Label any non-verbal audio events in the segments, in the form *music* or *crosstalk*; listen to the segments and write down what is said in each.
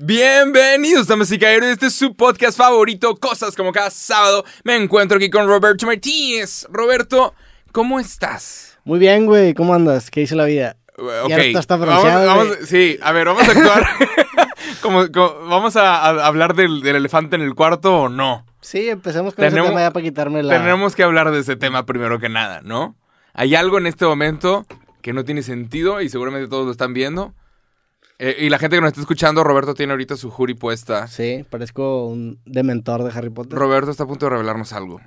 Bienvenidos, damas y caballeros. Este es su podcast favorito, Cosas como cada sábado. Me encuentro aquí con Roberto Martínez. Roberto, ¿cómo estás? Muy bien, güey. ¿Cómo andas? ¿Qué dice la vida? Ok. Ya está- vamos, sí, a ver, vamos a actuar. *laughs* como, como- ¿Vamos a, a hablar del, del elefante en el cuarto o no? Sí, empecemos con Tenemos- ese tema ya para quitarme la... Tenemos que hablar de ese tema primero que nada, ¿no? Hay algo en este momento que no tiene sentido y seguramente todos lo están viendo. Eh, y la gente que nos está escuchando, Roberto tiene ahorita su jury puesta. Sí, parezco un dementor de Harry Potter. Roberto está a punto de revelarnos algo.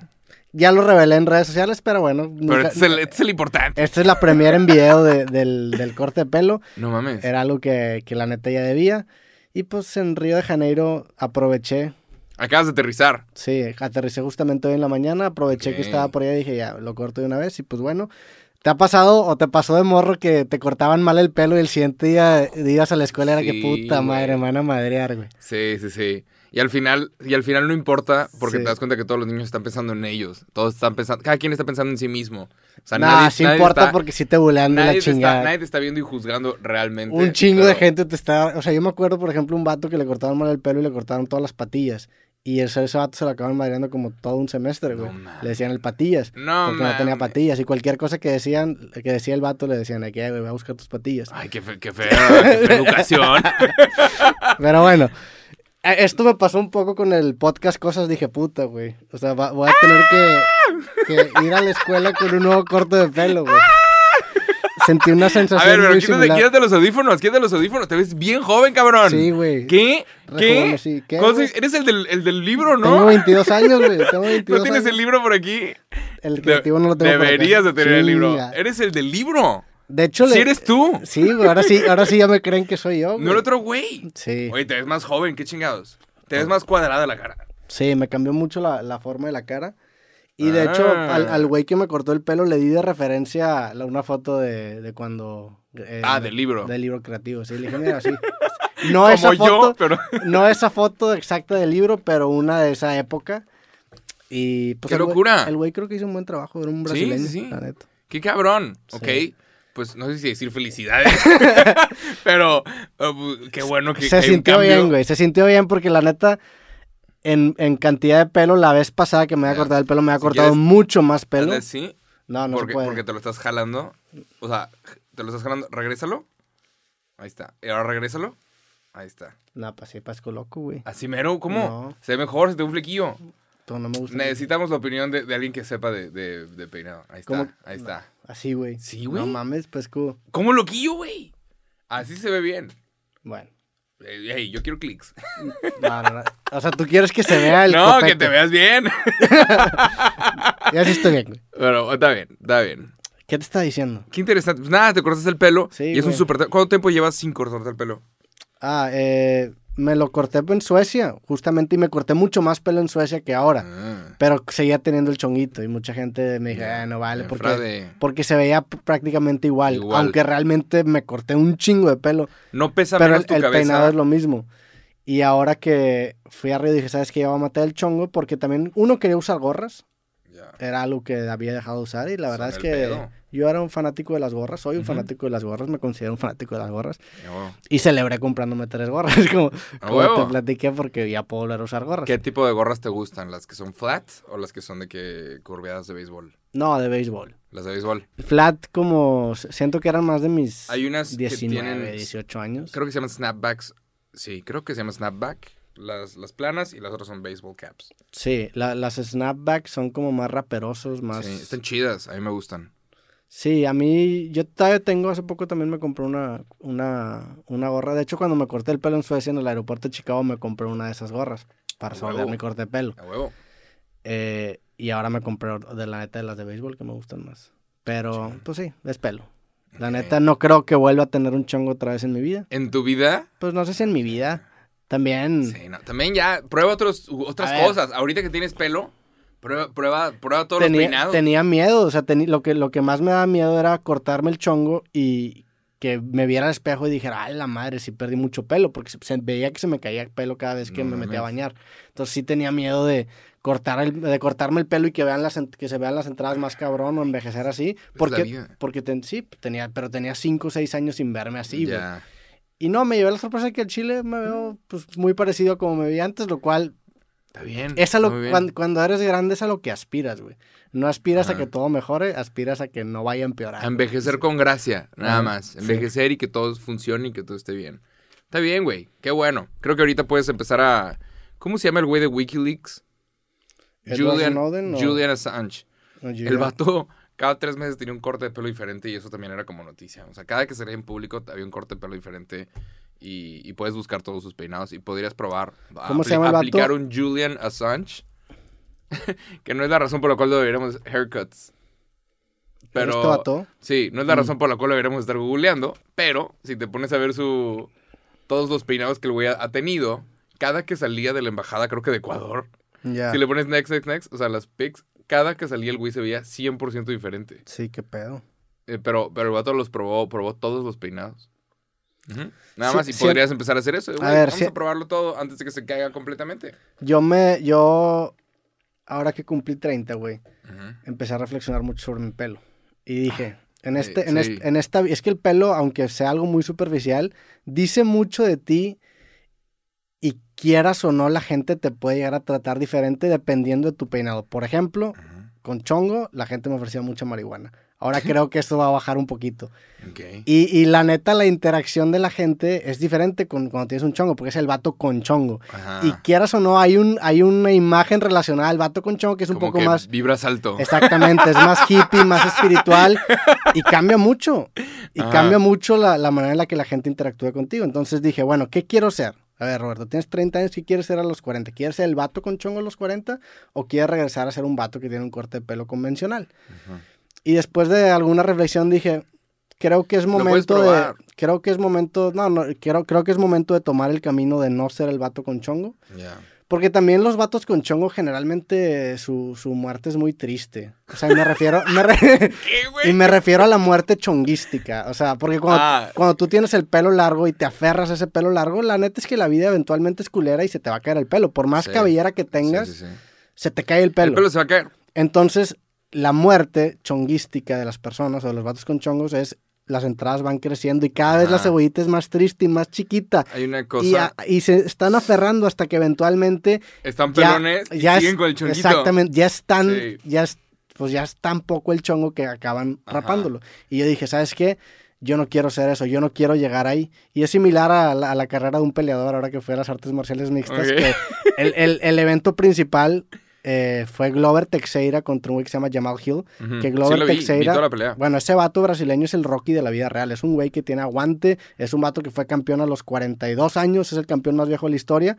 ya lo revelé en redes sociales, pero bueno. Pero nunca- este es el, este es el importante. Esta es la premiere en video de- del, del corte de pelo. No mames. Era algo que, que la neta ya debía. Y pues en Río de Janeiro aproveché. Acabas de aterrizar. Sí, aterricé justamente hoy en la mañana. Aproveché Ok. que estaba por ahí y dije, ya, lo corto de una vez. Y pues bueno. ¿Te ha pasado o te pasó de morro que te cortaban mal el pelo y el siguiente día ibas a la escuela era que puta madre, me van a madrear, güey? Sí, sí, sí. Y al final, y al final no importa porque Sí. te das cuenta que todos los niños están pensando en ellos. Todos están pensando, cada quien está pensando en sí mismo. O sea, Nah, nadie, sí nadie importa está- porque sí te bulean de la te está, chingada. nadie te está viendo y juzgando realmente. Un chingo de gente te está... O sea, yo me acuerdo, por ejemplo, un vato que le cortaban mal el pelo y le cortaron todas las patillas. Y ese, ese vato se lo acaban madreando como todo un semestre, güey. le decían el patillas. No, porque no tenía patillas. Y cualquier cosa que decían, que decía el vato, le decían, aquí, güey, voy a buscar tus patillas. Ay, qué, fe- qué fea, qué fea *laughs* educación. *laughs* Pero bueno, eh, esto me pasó un poco con el podcast Cosas. Dije, puta, güey. O sea, va- voy a tener que, que ir a la escuela con un nuevo corte de pelo, güey. Sentí una A sensación ver, pero muy quítate, similar. quítate los audífonos, quítate los audífonos. Te ves bien joven, cabrón. Sí, güey. ¿Qué? ¿Qué? sí. ¿Qué? Eres el del, el del libro, ¿no? Tengo 22 años, güey. Tengo 22 *laughs* ¿No tienes años. el libro por aquí? El creativo no lo tengo. Deberías de tener el libro. Eres el del libro. De hecho, Si le- eres tú. Sí, güey. Ahora sí, ahora sí ya me creen que soy yo, güey. No el otro güey. Sí. Oye, te ves más joven, qué chingados. Te ves más cuadrada la cara. Sí, me cambió mucho la, la forma de la cara. Y de Ah. hecho, al, al güey que me cortó el pelo le di de referencia una foto de, de cuando... eh, Ah, del libro. Del libro creativo, sí. Le dije, mira, sí. *laughs* No Como esa yo, foto, pero... *laughs* no esa foto exacta del libro, pero una de esa época. Y pues ¡Qué el locura! el güey creo que hizo un buen trabajo, era un brasileño, sí, sí. la neta. ¡Qué cabrón! Sí. Ok. Pues no sé si decir felicidades. *laughs* pero uh, qué bueno que, se que sintió bien, güey. Se sintió bien porque la neta, en, en cantidad de pelo, la vez pasada que me había cortado el pelo, me había Si cortado quieres, mucho más pelo. Así, No, no porque, se puede. porque te lo estás jalando. O sea, te lo estás jalando. Regrésalo. Ahí está. Y ahora regrésalo. Ahí está. No, pues sí, pasco loco, güey. Así mero, ¿cómo? No. Se ve mejor, se te ve un flequillo. Tú no me gusta. Necesitamos la opinión de, de alguien que sepa de, de- de peinado. Ahí está, ¿Cómo? ahí está. Así, güey. Sí, güey. No mames, pesco. ¿Cómo loquillo, güey? Así se ve bien. Bueno. Eh, Hey, yo quiero clics. No, no, no. O sea, tú quieres que se vea el No, que te veas bien. *laughs* Ya sí estoy bien, güey. Pero está bien, está bien. ¿Qué te está diciendo? Qué interesante. Pues nada, te cortas el pelo. Sí, y es un súper... ¿Cuánto tiempo llevas sin cortarte el pelo? Ah, eh, me lo corté en Suecia, justamente, y me corté mucho más pelo en Suecia que ahora. Ah, Pero seguía teniendo el chonguito y mucha gente me dijo, ah, no vale, porque, porque se veía prácticamente igual, Igual. Aunque realmente me corté un chingo de pelo. No pesa pero menos el, tu el cabeza. peinado es lo mismo. Y ahora que fui a Río dije, ¿sabes qué? Ya voy a matar el chongo porque también uno quería usar gorras. Ya. Era algo que había dejado de usar y la Son verdad es que pedo. Yo era un fanático de las gorras, soy un fanático de las gorras, me considero un fanático de las gorras. Y celebré comprándome tres gorras, *laughs* como, A como te platiqué porque ya puedo volver a usar gorras. ¿Qué tipo de gorras te gustan? ¿Las que son flat o las que son de que curveadas de béisbol? No, de béisbol. Las de béisbol. Flat como, siento que eran más de mis Hay unas que 19, tienen- 18 años. Creo que se llaman snapbacks. Sí, creo que se llama snapback. Las, las planas y las otras son baseball caps. Sí, la- las snapbacks son como más raperosos, más... Sí, están chidas, a mí me gustan. Sí, a mí, yo todavía tengo, hace poco también me compré una, una, una gorra. De hecho, cuando me corté el pelo en Suecia, en el aeropuerto de Chicago, me compré una de esas gorras para salvar mi corte de pelo. A huevo. Eh, y ahora me compré de la neta de las de béisbol que me gustan más. Pero, pues sí, es pelo. La neta, no creo que vuelva a tener un chongo otra vez en mi vida. ¿En tu vida? Pues no sé si en mi vida. También. Sí, no. También ya, prueba otros, otras A ver. cosas. Ahorita que tienes pelo, prueba, prueba, prueba todos los tenía, peinados. tenía miedo, o sea, lo, que, lo que más me daba miedo era cortarme el chongo y que me viera al espejo y dijera, ay, la madre, sí perdí mucho pelo, porque se, veía que se me caía pelo cada vez que No me metía a bañar. Entonces sí tenía miedo de cortar el, de cortarme el pelo y que vean las que se vean las entradas más cabrón o envejecer así, porque porque ten- sí, tenía pero tenía cinco o seis años sin verme así. Y no, me llevé la sorpresa de que el chile me veo pues, muy parecido a como me vi antes, lo cual Está bien. es a lo, bien. cuando, cuando eres grande es a lo que aspiras, güey. No aspiras a que todo mejore, aspiras a que no vaya a empeorar. A envejecer con gracia, nada Ajá, más. sí. Envejecer y que todo funcione y que todo esté bien. Está bien, güey. Qué bueno. Creo que ahorita puedes empezar a... ¿Cómo se llama el güey de Wikileaks? ¿Edward Julian, Snowden o- Julian Assange. No, El vato cada tres meses tenía un corte de pelo diferente y eso también era como noticia. O sea, cada que salía en público había un corte de pelo diferente y, y puedes buscar todos sus peinados y podrías probar. ¿Cómo se llama el vato? Aplicar un Julian Assange. *laughs* que no es la razón por la cual deberíamos haircuts. Pero... ¿Este vato? Sí, no es la razón por la cual deberíamos estar googleando, pero si te pones a ver su todos los peinados que el güey ha, ha tenido, cada que salía de la embajada, creo que de Ecuador, si le pones next, next, next, o sea, las pics, cada que salía el güey se veía 100% diferente. Sí, qué pedo. Eh, pero, pero el vato los probó, probó todos los peinados. Ujú. Nada Sí, más, y sí. podrías empezar a hacer eso. güey, ver, vamos sí. a probarlo todo antes de que se caiga completamente. Yo me, yo, ahora que cumplí 30, güey, Ujú. empecé a reflexionar mucho sobre mi pelo. Y dije, en, eh, este, en, sí. este- en esta, es que el pelo, aunque sea algo muy superficial, dice mucho de ti y quieras o no, la gente te puede llegar a tratar diferente dependiendo de tu peinado. Por ejemplo, Ujú. con chongo, la gente me ofrecía mucha marihuana. Ahora creo que esto va a bajar un poquito. Y, y la neta, la interacción de la gente es diferente con, cuando tienes un chongo, porque es el vato con chongo. Ajá. Y quieras o no, hay, un, hay una imagen relacionada al vato con chongo que es un Como poco que más... Vibras alto. Exactamente, es más hippie, más espiritual y cambia mucho. Y Ajá. cambia mucho la, la manera en la que la gente interactúa contigo. Entonces dije, bueno, ¿qué quiero ser? A ver, Roberto, tienes 30 años, ¿qué quieres ser a los 40? ¿Quieres ser el vato con chongo a los 40 o quieres regresar a ser un vato que tiene un corte de pelo convencional? Ujú. Y después de alguna reflexión dije, creo que es momento de... Creo que es momento... No, no, creo, creo que es momento de tomar el camino de no ser el vato con chongo. Ya. Porque también los vatos con chongo generalmente su, su muerte es muy triste. O sea, y me refiero... me re- *laughs* ¿Qué, güey? *laughs* y me refiero a la muerte chonguística. O sea, porque cuando, Ah. cuando tú tienes el pelo largo y te aferras a ese pelo largo, la neta es que la vida eventualmente es culera y se te va a caer el pelo. Por más Sí. cabellera que tengas, Sí, sí, sí. se te cae el pelo. El pelo se va a caer. Entonces, la muerte chonguística de las personas o de los vatos con chongos es las entradas van creciendo y cada vez la cebollita es más triste y más chiquita. Hay una Y, cosa. a- y se están aferrando hasta que eventualmente Están ya, pelones y ya siguen es- con el chonguito. Exactamente, ya están, Sí. ya es, pues ya es tan poco el chongo que acaban Ajá. rapándolo. Y yo dije, ¿sabes qué? Yo no quiero ser eso, yo no quiero llegar ahí. Y es similar a la, a la carrera de un peleador ahora que fue a las artes marciales mixtas, Ok. que el, el- el evento principal eh, fue Glover Teixeira contra un güey que se llama Jamal Hill. Que Glover sí vi, Teixeira- toda la pelea. Bueno, ese vato brasileño es el Rocky de la vida real. Es un güey que tiene aguante. Es un vato que fue campeón a los 42 años. Es el campeón más viejo de la historia.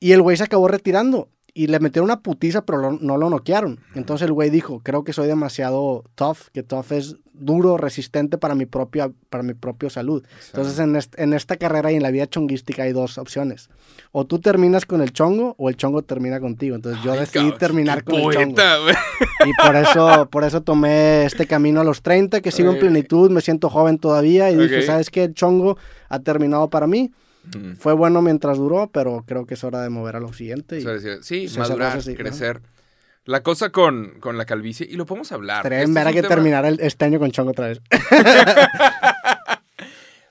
Y el güey se acabó retirando. Y le metieron una putiza, pero lo- no lo noquearon. Entonces el güey dijo, creo que soy demasiado tough, que tough es duro, resistente para mi propia, para mi propia salud. Entonces en, est- en esta carrera y en la vida chonguística hay dos opciones. O tú terminas con el chongo o el chongo termina contigo. Entonces yo Ay, decidí terminar con el chongo. poeta, güey. Y por eso, por eso tomé este camino a los 30, que sigo en Ok. plenitud, me siento joven todavía y dije, Ok. ¿sabes qué? El chongo ha terminado para mí. Mm. Fue bueno mientras duró, pero creo que es hora de mover a lo siguiente. Y decir, sí, madurar, así, crecer. La cosa con, con la calvicie, y lo podemos hablar. estaría Este es que tema- el, este año con chongo otra vez. *laughs*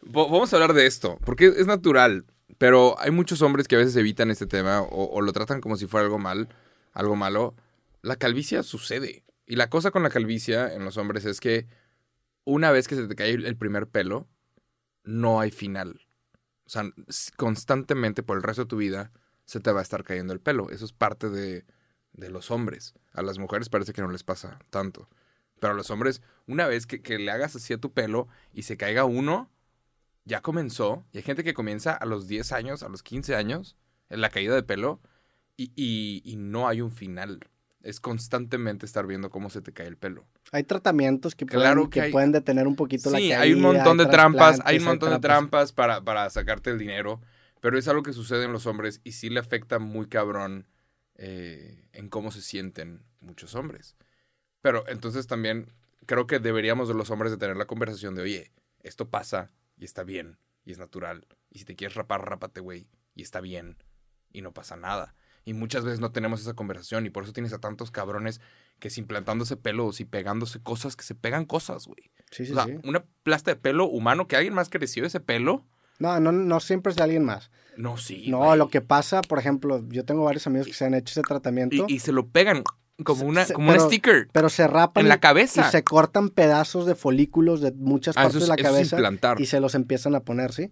Vamos a hablar de esto, porque es natural, pero hay muchos hombres que a veces evitan este tema o, o lo tratan como si fuera algo mal, algo malo. La calvicie sucede. Y la cosa con la calvicie en los hombres es que una vez que se te cae el primer pelo, no hay final. Sea, constantemente por el resto de tu vida se te va a estar cayendo el pelo. Eso es parte de, de los hombres. A las mujeres parece que no les pasa tanto. Pero a los hombres, una vez que, que le hagas así a tu pelo y se caiga uno, ya comenzó. Y hay gente que comienza a los 10 años, a los 15 años, en la caída de pelo, y- y no hay un final. Es constantemente estar viendo cómo se te cae el pelo. Hay tratamientos que, Claro pueden, que que hay- pueden detener un poquito la Sí, caída. hay un montón de trampas, hay un montón de trampas. trampas para, para sacarte el dinero, pero es algo que sucede en los hombres y sí le afecta muy cabrón eh, en cómo se sienten muchos hombres. Pero entonces también creo que deberíamos de los hombres de tener la conversación de, oye, esto pasa y está bien y es natural. Y si te quieres rapar, rápate, güey, y está bien y no pasa nada. Y muchas veces no tenemos esa conversación y por eso tienes a tantos cabrones que si implantándose pelos y pegándose cosas, que se pegan cosas, güey. Sí, sí, O sea, sí. una plasta de pelo humano que alguien más creció ese pelo No, no, no siempre es de alguien más. No, sí. No, güey. lo que pasa, por ejemplo, yo tengo varios amigos que se han hecho ese tratamiento, Y, y se lo pegan como, una, Se- como un sticker. pero se rapan en la cabeza. y se cortan pedazos de folículos de muchas Ah, partes es- de la eso es cabeza implantar. y se los empiezan a poner, ¿sí?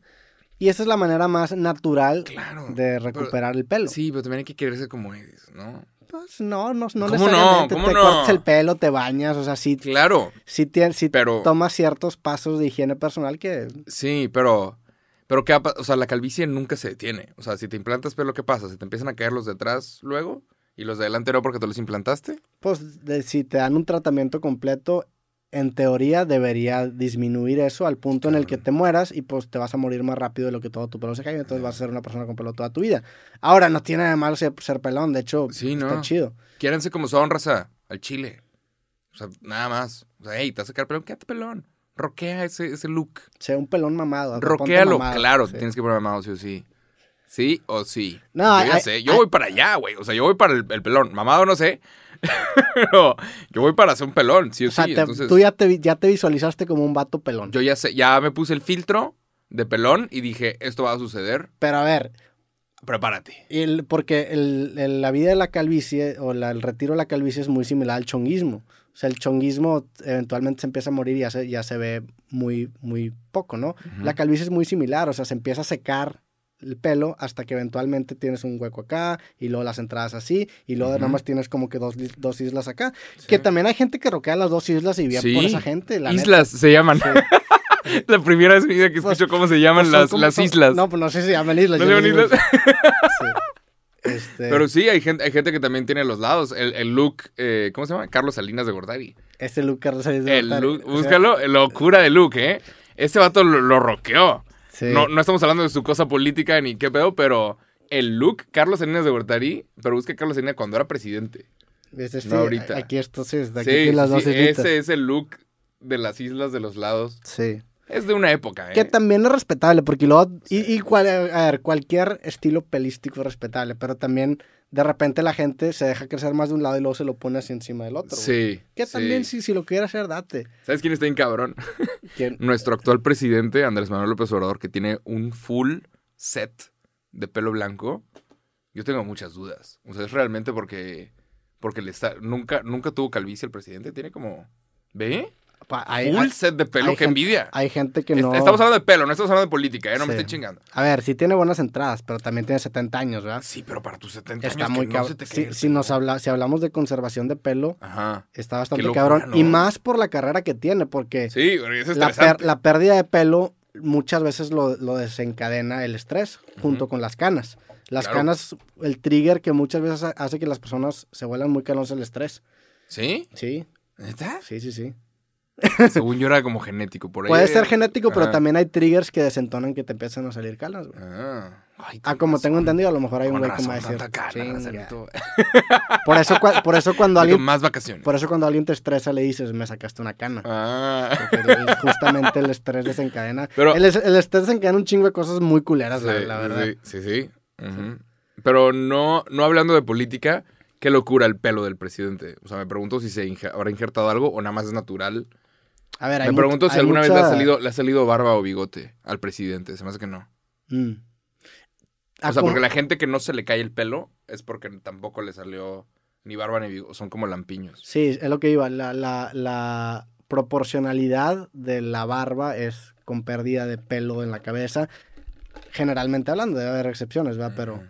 Y esa es la manera más natural Claro. de recuperar el pelo. Sí, pero también hay que quererse como eres, ¿no? Pues no, no, no ¿Cómo no? necesariamente. ¿Cómo te no? cortas el pelo, te bañas, o sea, sí, Claro, sí, pero... tomas ciertos pasos de higiene personal que Sí, pero... Pero qué o sea, la calvicie nunca se detiene. O sea, si te implantas pelo, ¿qué pasa? ¿Se te empiezan a caer los de atrás luego? ¿Y los de adelante no porque te los implantaste? Pues de- si te dan un tratamiento completo, en teoría debería disminuir eso al punto en el que te mueras y pues te vas a morir más rápido de lo que todo tu pelo se caiga, entonces vas a ser una persona con pelo toda tu vida. Ahora, no tiene nada de malo ser, ser pelón, de hecho, Sí, está no. chido. Quiéranse como son, raza. Al chile. O sea, nada más. O sea, hey, te vas a sacar pelón, quédate pelón. Roquea ese, ese look. Sea un pelón mamado. mamado, claro, sí. tienes que poner mamado sí o sí. Sí o sí. No, yo ya sé, yo voy para allá, güey. O sea, yo voy para el, el pelón. Mamado no sé. *laughs* Pero yo voy para hacer un pelón, sí o, O sea, sí. te- Entonces, tú ya te, ya te visualizaste como un vato pelón. yo ya sé, ya me puse el filtro de pelón y dije, esto va a suceder. Pero a ver, Prepárate. el- porque el- el- la vida de la calvicie o la- el retiro de la calvicie es muy similar al chonguismo. O sea, el chonguismo eventualmente se empieza a morir y ya se, ya se ve muy, muy poco, ¿no? La calvicie es muy similar, o sea, se empieza a secar el pelo hasta que eventualmente tienes un hueco acá y luego las entradas así y luego Ujú. nada más tienes como que dos, dos islas acá. Sí. Que también hay gente que roquea las dos islas y bien Sí. por esa gente. La neta. Islas se llaman. Sí. *laughs* la primera vez que Pues- escucho cómo se llaman Pues son las, como- las son- islas. No, pues no sé si se llaman islas. ¿No se llaman islas? *laughs* Este, Pero sí, hay gente, hay gente que también tiene los lados. El, el look, eh, ¿cómo se llama? Carlos Salinas de Gortari. Este Luke Carlos Salinas de El Gortari, look, o sea, búscalo, locura de look, ¿eh? Ese vato lo, lo roqueó. Sí. No, no estamos hablando de su cosa política ni qué pedo, pero el look, Carlos Salinas de Gortari, pero busca Carlos Salinas cuando era presidente. Sí, no ahorita. Aquí esto sí, de aquí Sí, las dos ese es el look de las islas de los lados. Sí. Es de una época, ¿eh? Que también es respetable, porque luego, y, y cual- a ver, cualquier estilo pelístico es respetable, pero también de repente la gente se deja crecer más de un lado y luego se lo pone así encima del otro. Sí. Que sí. también, si, si lo quiere hacer, date. ¿Sabes quién está en cabrón? *laughs* ¿Quién? *laughs* Nuestro actual presidente, Andrés Manuel López Obrador, que tiene un full set de pelo blanco. Yo tengo muchas dudas. O sea, es realmente porque. Porque le está. Nunca, nunca tuvo calvicie el presidente. Tiene como. ¿Ve? Hay, full hay- set de pelo. hay ¡Qué gente- envidia! hay gente que no... Estamos hablando de pelo, no estamos hablando de política, ¿eh? No me estoy chingando. A ver, sí tiene buenas entradas, pero también tiene 70 años, ¿verdad? Sí, pero para tus 70 Está años muy que no se cabrón. te Si, pelo. nos habla, si hablamos de conservación de pelo, Ajá. está bastante locura, cabrón. ¿no? Y más por la carrera que tiene, porque Sí, porque es la, per- estresante. la pérdida de pelo muchas veces lo, lo desencadena el estrés junto con las canas. Las Claro. canas, el trigger que muchas veces ha- hace que las personas se vuelvan muy canosas el estrés. ¿Sí? Sí, ¿Neta? sí, sí, sí. Según yo era como genético. Por ahí. Puede ser genético, pero Ajá. también hay triggers que desentonan que te empiezan a salir canas. güey. Ah, Ay, Ah, como razón. tengo entendido, a lo mejor hay un güey que me. *laughs* Por eso, por eso cuando alguien, más vacaciones. por eso cuando alguien te estresa le dices, me sacaste una cana. Ah. Porque justamente el estrés desencadena. Pero- el, es- el estrés desencadena un chingo de cosas muy culeras, la, Sí, la verdad. Sí, sí, sí. Pero no, no hablando de política, qué locura el pelo del presidente. O sea, me pregunto si se habrá injertado algo o nada más es natural. A ver, Me pregunto si alguna vez le ha, salido, le ha salido barba o bigote al presidente. Se me hace que no. Mm. O sea, porque la gente que no se le cae el pelo es porque tampoco le salió ni barba ni bigote. Son como lampiños. Sí, es lo que iba. La, la, la proporcionalidad de la barba es con pérdida de pelo en la cabeza. Generalmente hablando, debe haber excepciones, ¿verdad? Pero.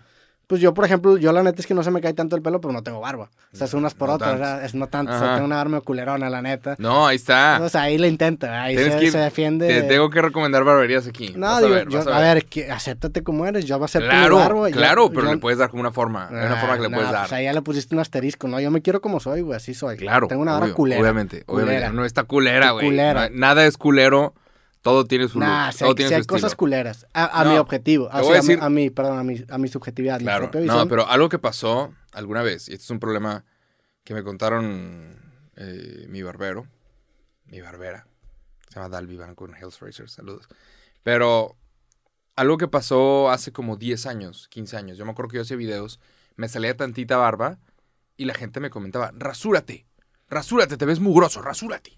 Pues yo, por ejemplo, yo la neta es que no se me cae tanto el pelo, pero no tengo barba. O sea, es unas por No otras. Es no tanto. O sea, tengo una barba culerona, la neta. No, ahí está. O sea, ahí le intenta, ahí se, que se defiende. Te tengo que recomendar barberías aquí. No, Vas a ver, yo- a ver, que, acéptate como eres, yo voy a aceptar mi Claro, barba. yo- claro, pero yo- le puedes dar como una forma. Hay una Ah, forma que le puedes pues dar. ahí ya le pusiste un asterisco, ¿no? Yo me quiero como soy, güey, así soy. Claro. Tengo una barba obvio, culera. Obviamente, obviamente. No está culera, güey. Culera. Nada es culero. Todo tiene su Nah, look, todo tiene si su estilo. cosas culeras. A, a No, mi objetivo. voy a sea, decir- a mi, perdón, a mi, a mi subjetividad, Claro. No, visión. pero algo que pasó alguna vez, y esto es un problema que me contaron eh, mi barbero, mi barbera, se llama Dalby Banco en Hills Racers, saludos. Pero algo que pasó hace como 10 años, 15 años, yo me acuerdo que yo hacía videos, me salía tantita barba y la gente me comentaba, rasúrate, rasúrate, te ves mugroso, rasúrate.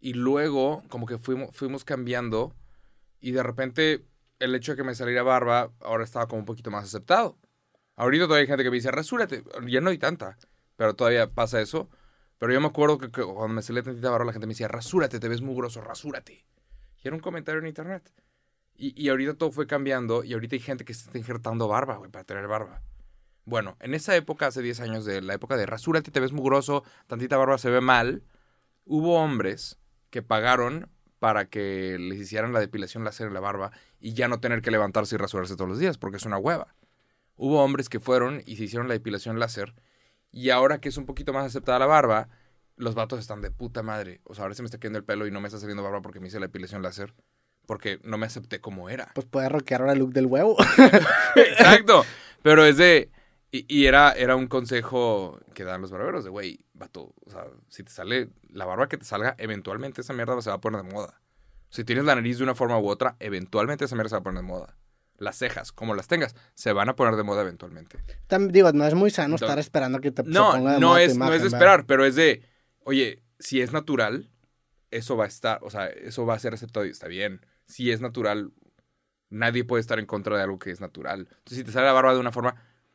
Y luego como que fuimos, fuimos cambiando y de repente el hecho de que me saliera barba ahora estaba como un poquito más aceptado. Ahorita todavía hay gente que me dice, rasúrate. Ya no hay tanta, pero todavía pasa eso. Pero yo me acuerdo que, cuando me salía tantita barba la gente me decía, rasúrate, te ves mugroso, rasúrate. Y era un comentario en internet. Y, y ahorita todo fue cambiando y ahorita hay gente que se está injertando barba, güey, para tener barba. Bueno, en esa época, hace 10 años, de la época de rasúrate, te ves mugroso, tantita barba se ve mal, hubo hombres que pagaron para que les hicieran la depilación láser en la barba y ya no tener que levantarse y rasurarse todos los días, porque es una hueva. Hubo hombres que fueron y se hicieron la depilación láser y ahora que es un poquito más aceptada la barba, los vatos están de puta madre. O sea, ahora se me está cayendo el pelo y no me está saliendo barba porque me hice la depilación láser. Porque no me acepté como era. Pues puedes rockear ahora el look del huevo. *laughs* Exacto. Pero es de. Y, y era, era un consejo que dan los barberos: de güey, vato. O sea, si te sale la barba que te salga, eventualmente esa mierda se va a poner de moda. Si tienes la nariz de una forma u otra, eventualmente esa mierda se va a poner de moda. Las cejas, como las tengas, se van a poner de moda eventualmente. Tam- digo, no es muy sano Entonces- estar esperando que te se No, ponga de no moda tu es, no es de ¿verdad? esperar, pero es de, oye, si es natural, eso va a estar, o sea, eso va a ser aceptado y está bien. Si es natural, nadie puede estar en contra de algo que es natural. Entonces, si te sale la barba de una forma,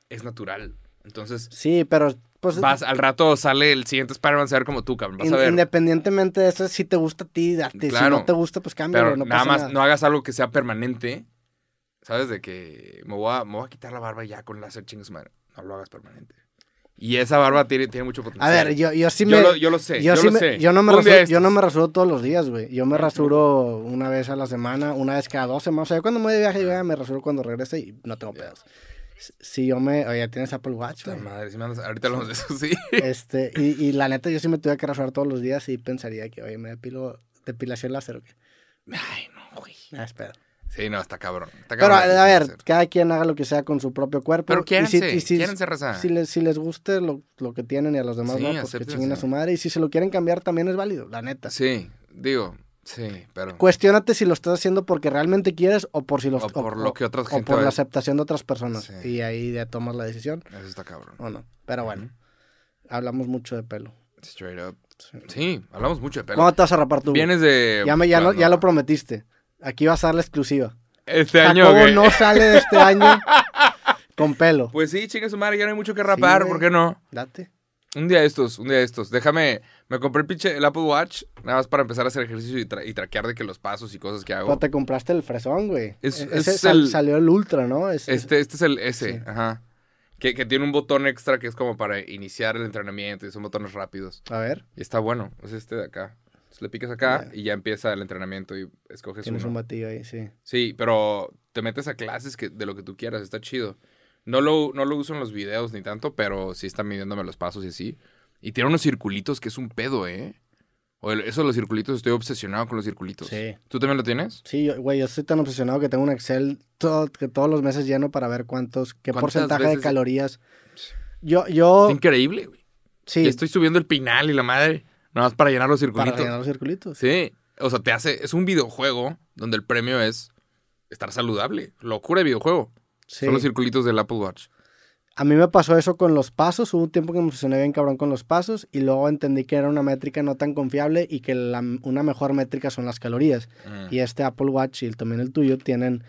es natural. Entonces, Sí, pero pues vas, al rato sale el siguiente Spider-Man a ser como tú, cabrón. Vas in- a ver. independientemente de eso, si te gusta a ti. Si Claro. no te gusta, pues cámbialo, Pero no nada pasa más, nada. no hagas algo que sea permanente. ¿Sabes? De que me voy a, me voy a quitar la barba ya con láser chingas madre. No lo hagas permanente. Y esa barba tiene, tiene mucho A potencial. ver, yo, yo sí yo, me... lo, yo lo sé, yo, Yo, sí lo me- sé. yo no me rasuro, yo no me rasuro todos los días, güey. Yo me rasuro una vez a la semana, una vez cada dos semanas. O sea, yo cuando me voy de viaje, yo ya me rasuro cuando regrese y no tengo pedos. Si- Si yo me... Oye, tienes Apple Watch, güey. madre, si me andas- ahorita hablamos de eso, sí. Este, *laughs* y, y la neta, yo sí me tuve que rasurar todos los días y pensaría que, oye, me depilo depilación láser o qué. Ay, no, güey. Ah, espera. Sí, no, está cabrón. Está Pero, cabrón a, la a ver, cada quien haga lo que sea con su propio cuerpo. Pero y quiérense, si, y si- si les, si les guste lo, lo que tienen y a los demás Sí, no, pues que chinguen a su madre. Y si se lo quieren cambiar, también es válido, la neta. Sí, digo, sí, pero... Cuestiónate si lo estás haciendo porque realmente quieres o por si los O por lo que otra o gente por va la aceptación de otras personas. Sí. Y ahí ya tomas la decisión Eso está cabrón. o no. Pero bueno, hablamos mucho de pelo. Straight up. Sí. Sí, hablamos mucho de pelo. ¿Cómo te vas a rapar tú? Vienes de... ya, me, ya, ya lo prometiste. Aquí vas a dar la exclusiva. Este año, Jacobo no sale de este año *laughs* con pelo. Pues sí, chinga su madre, ya no hay mucho que rapar. ¿por qué no? Date. Un día de estos, un día de estos. Déjame, me compré el pinche, el Apple Watch, nada más para empezar a hacer ejercicio y, tra- y traquear de que los pasos y cosas que hago. O te compraste el fresón, güey. Es- E- es Ese sal- el- salió el ultra, ¿no? Es- es- Este, este es el S, Sí. ajá. Que, que tiene un botón extra que es como para iniciar el entrenamiento y son botones rápidos. A ver, Y está bueno, es este de acá. Entonces, le picas acá y ya empieza el entrenamiento y escoges tienes uno. un batillo ahí, sí. Sí, pero te metes a clases que, de lo que tú quieras, está chido. No lo, no lo uso en los videos ni tanto, pero sí están midiéndome los pasos y así. Y tiene unos circulitos que es un pedo, ¿eh? O eso de los circulitos, estoy obsesionado con los circulitos. Sí. ¿Tú también lo tienes? Sí, güey, yo estoy tan obsesionado que tengo un Excel todo- que todos los meses lleno para ver cuántos, qué ¿Cuántas porcentaje de calorías. Yo, yo, Está increíble, güey. sí, Ya estoy subiendo el pinal y la madre. Nada más para llenar los para circulitos. rellenar los circulitos. Sí. O sea, te hace. Es un videojuego donde el premio es estar saludable. Locura de videojuego. Sí. Son los circulitos del Apple Watch. A mí me pasó eso con los pasos. Hubo un tiempo que me obsesioné bien cabrón con los pasos y luego entendí que era una métrica no tan confiable y que la- una mejor métrica son las calorías. Mm. Y este Apple Watch y el- también el tuyo tienen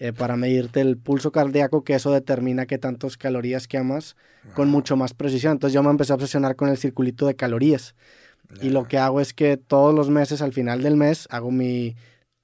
eh, para medirte el pulso cardíaco, que eso determina qué tantas calorías quemas con mucho más precisión. Entonces yo me empecé a obsesionar con el circulito de calorías. Y lo que hago es que todos los meses, al final del mes, hago mi...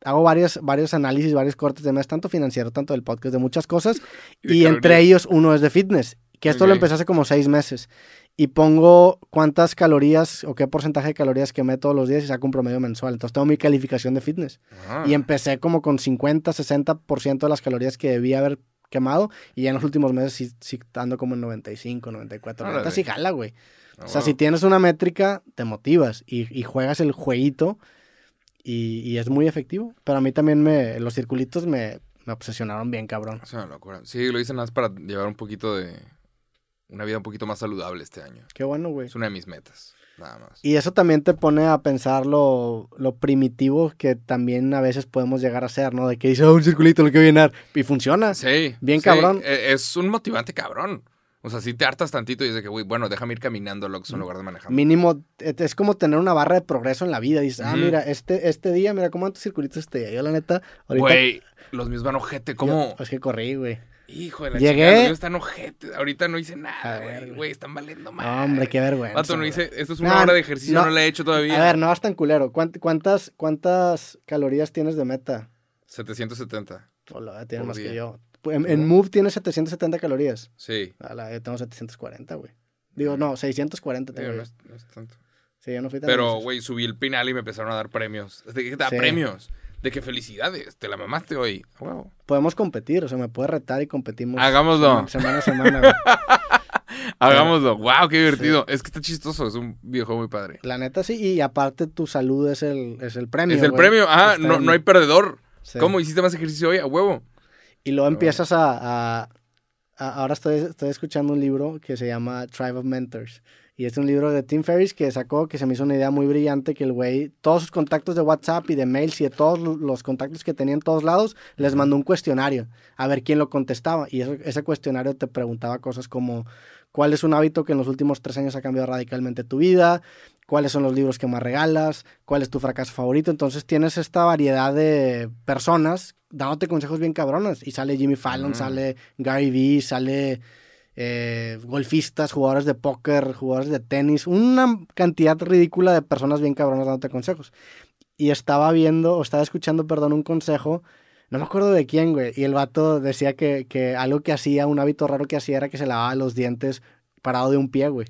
Hago varios, varios análisis, varios cortes de mes, tanto financiero, tanto del podcast, de muchas cosas. Y entre ellos uno es de fitness. Que esto lo Ok. empecé hace como seis meses. Y pongo cuántas calorías o qué porcentaje de calorías quemé todos los días y saco un promedio mensual. Entonces tengo mi calificación de fitness. Ah. Y empecé como con 50, 60% de las calorías que debía haber quemado. Y ya en los últimos meses sí, sí ando como en 95, 94. Órale. Neta sí jala, güey. Ah, O sea, wow. si tienes una métrica, te motivas y, y juegas el jueguito y, y es muy efectivo. Pero a mí también me, los circulitos me, me obsesionaron bien, cabrón. Es una locura. Sí, lo hice nada más para llevar un poquito de. Una vida un poquito más saludable este año. Qué bueno, güey. Es una de mis metas. Nada más. Y eso también te pone a pensar lo, lo primitivo que también a veces podemos llegar a ser, ¿no? De que dices, "Oh, un circulito lo que llenar. Y funciona. Sí. Bien sí, cabrón. e- Es un motivante cabrón. O sea, si te hartas tantito y dices que, güey, bueno, déjame ir caminando que en lugar de manejar. Mínimo, es como tener una barra de progreso en la vida. Dices, ah, mira, este, este día, mira cómo tus circulitos este día. Yo, la neta, ahorita. Güey, los míos van ojete. ¿Cómo? yo- es que corrí, güey. Hijo de la Llegué- chingada, los míos están ojete. Ahorita no hice nada, güey. güey. Están valiendo mal. No, hombre, qué vergüenza. Vato, no güey. hice. Esto es una No, hora de ejercicio, no, no. la he hecho todavía. A ver, no vas tan culero. ¿Cuánt- ¿Cuántas, cuántas calorías tienes de meta? 770. Hola, tienes Por más que yo. En, en Move tienes 770 calorías. Sí. Ala, yo tengo 740, güey. Digo, no, 640 tengo Digo, no, es, no es tanto. Sí, yo no fui tan Pero, güey, subí el pinal y me empezaron a dar premios. ¿De qué te da Sí. premios? De que felicidades, te la mamaste hoy. Wow. Podemos competir, o sea, me puedes retar y competimos. Hagámoslo. Semana a semana, güey. *laughs* Hagámoslo. Wow, qué divertido. Es que está chistoso, es un videojuego muy padre. La neta sí, y aparte tu salud es el, es el premio. es el güey. premio. Ah, no, no hay perdedor. sí. ¿Cómo hiciste más ejercicio hoy? A huevo. Y luego empiezas a, a- a- Ahora estoy, estoy escuchando un libro que se llama Tribe of Mentors. Y es un libro de Tim Ferriss que sacó, que se me hizo una idea muy brillante, que el güey, todos sus contactos de WhatsApp y de mails y de todos lo- los contactos que tenía en todos lados, les mandó un cuestionario a ver quién lo contestaba. Y eso- ese cuestionario te preguntaba cosas como, ¿cuál es un hábito que en los últimos tres años ha cambiado radicalmente tu vida? ¿Cuáles son los libros que más regalas? ¿Cuál es tu fracaso favorito? Entonces tienes esta variedad de personas dándote consejos bien cabrones. Y sale Jimmy Fallon, sale Gary Vee, sale eh, golfistas, jugadores de póker, jugadores de tenis, una cantidad ridícula de personas bien cabronas dándote consejos. Y estaba viendo, o estaba escuchando, perdón, un consejo, no me acuerdo de quién, güey, y el vato decía que, que algo que hacía, un hábito raro que hacía era que se lavaba los dientes parado de un pie, güey.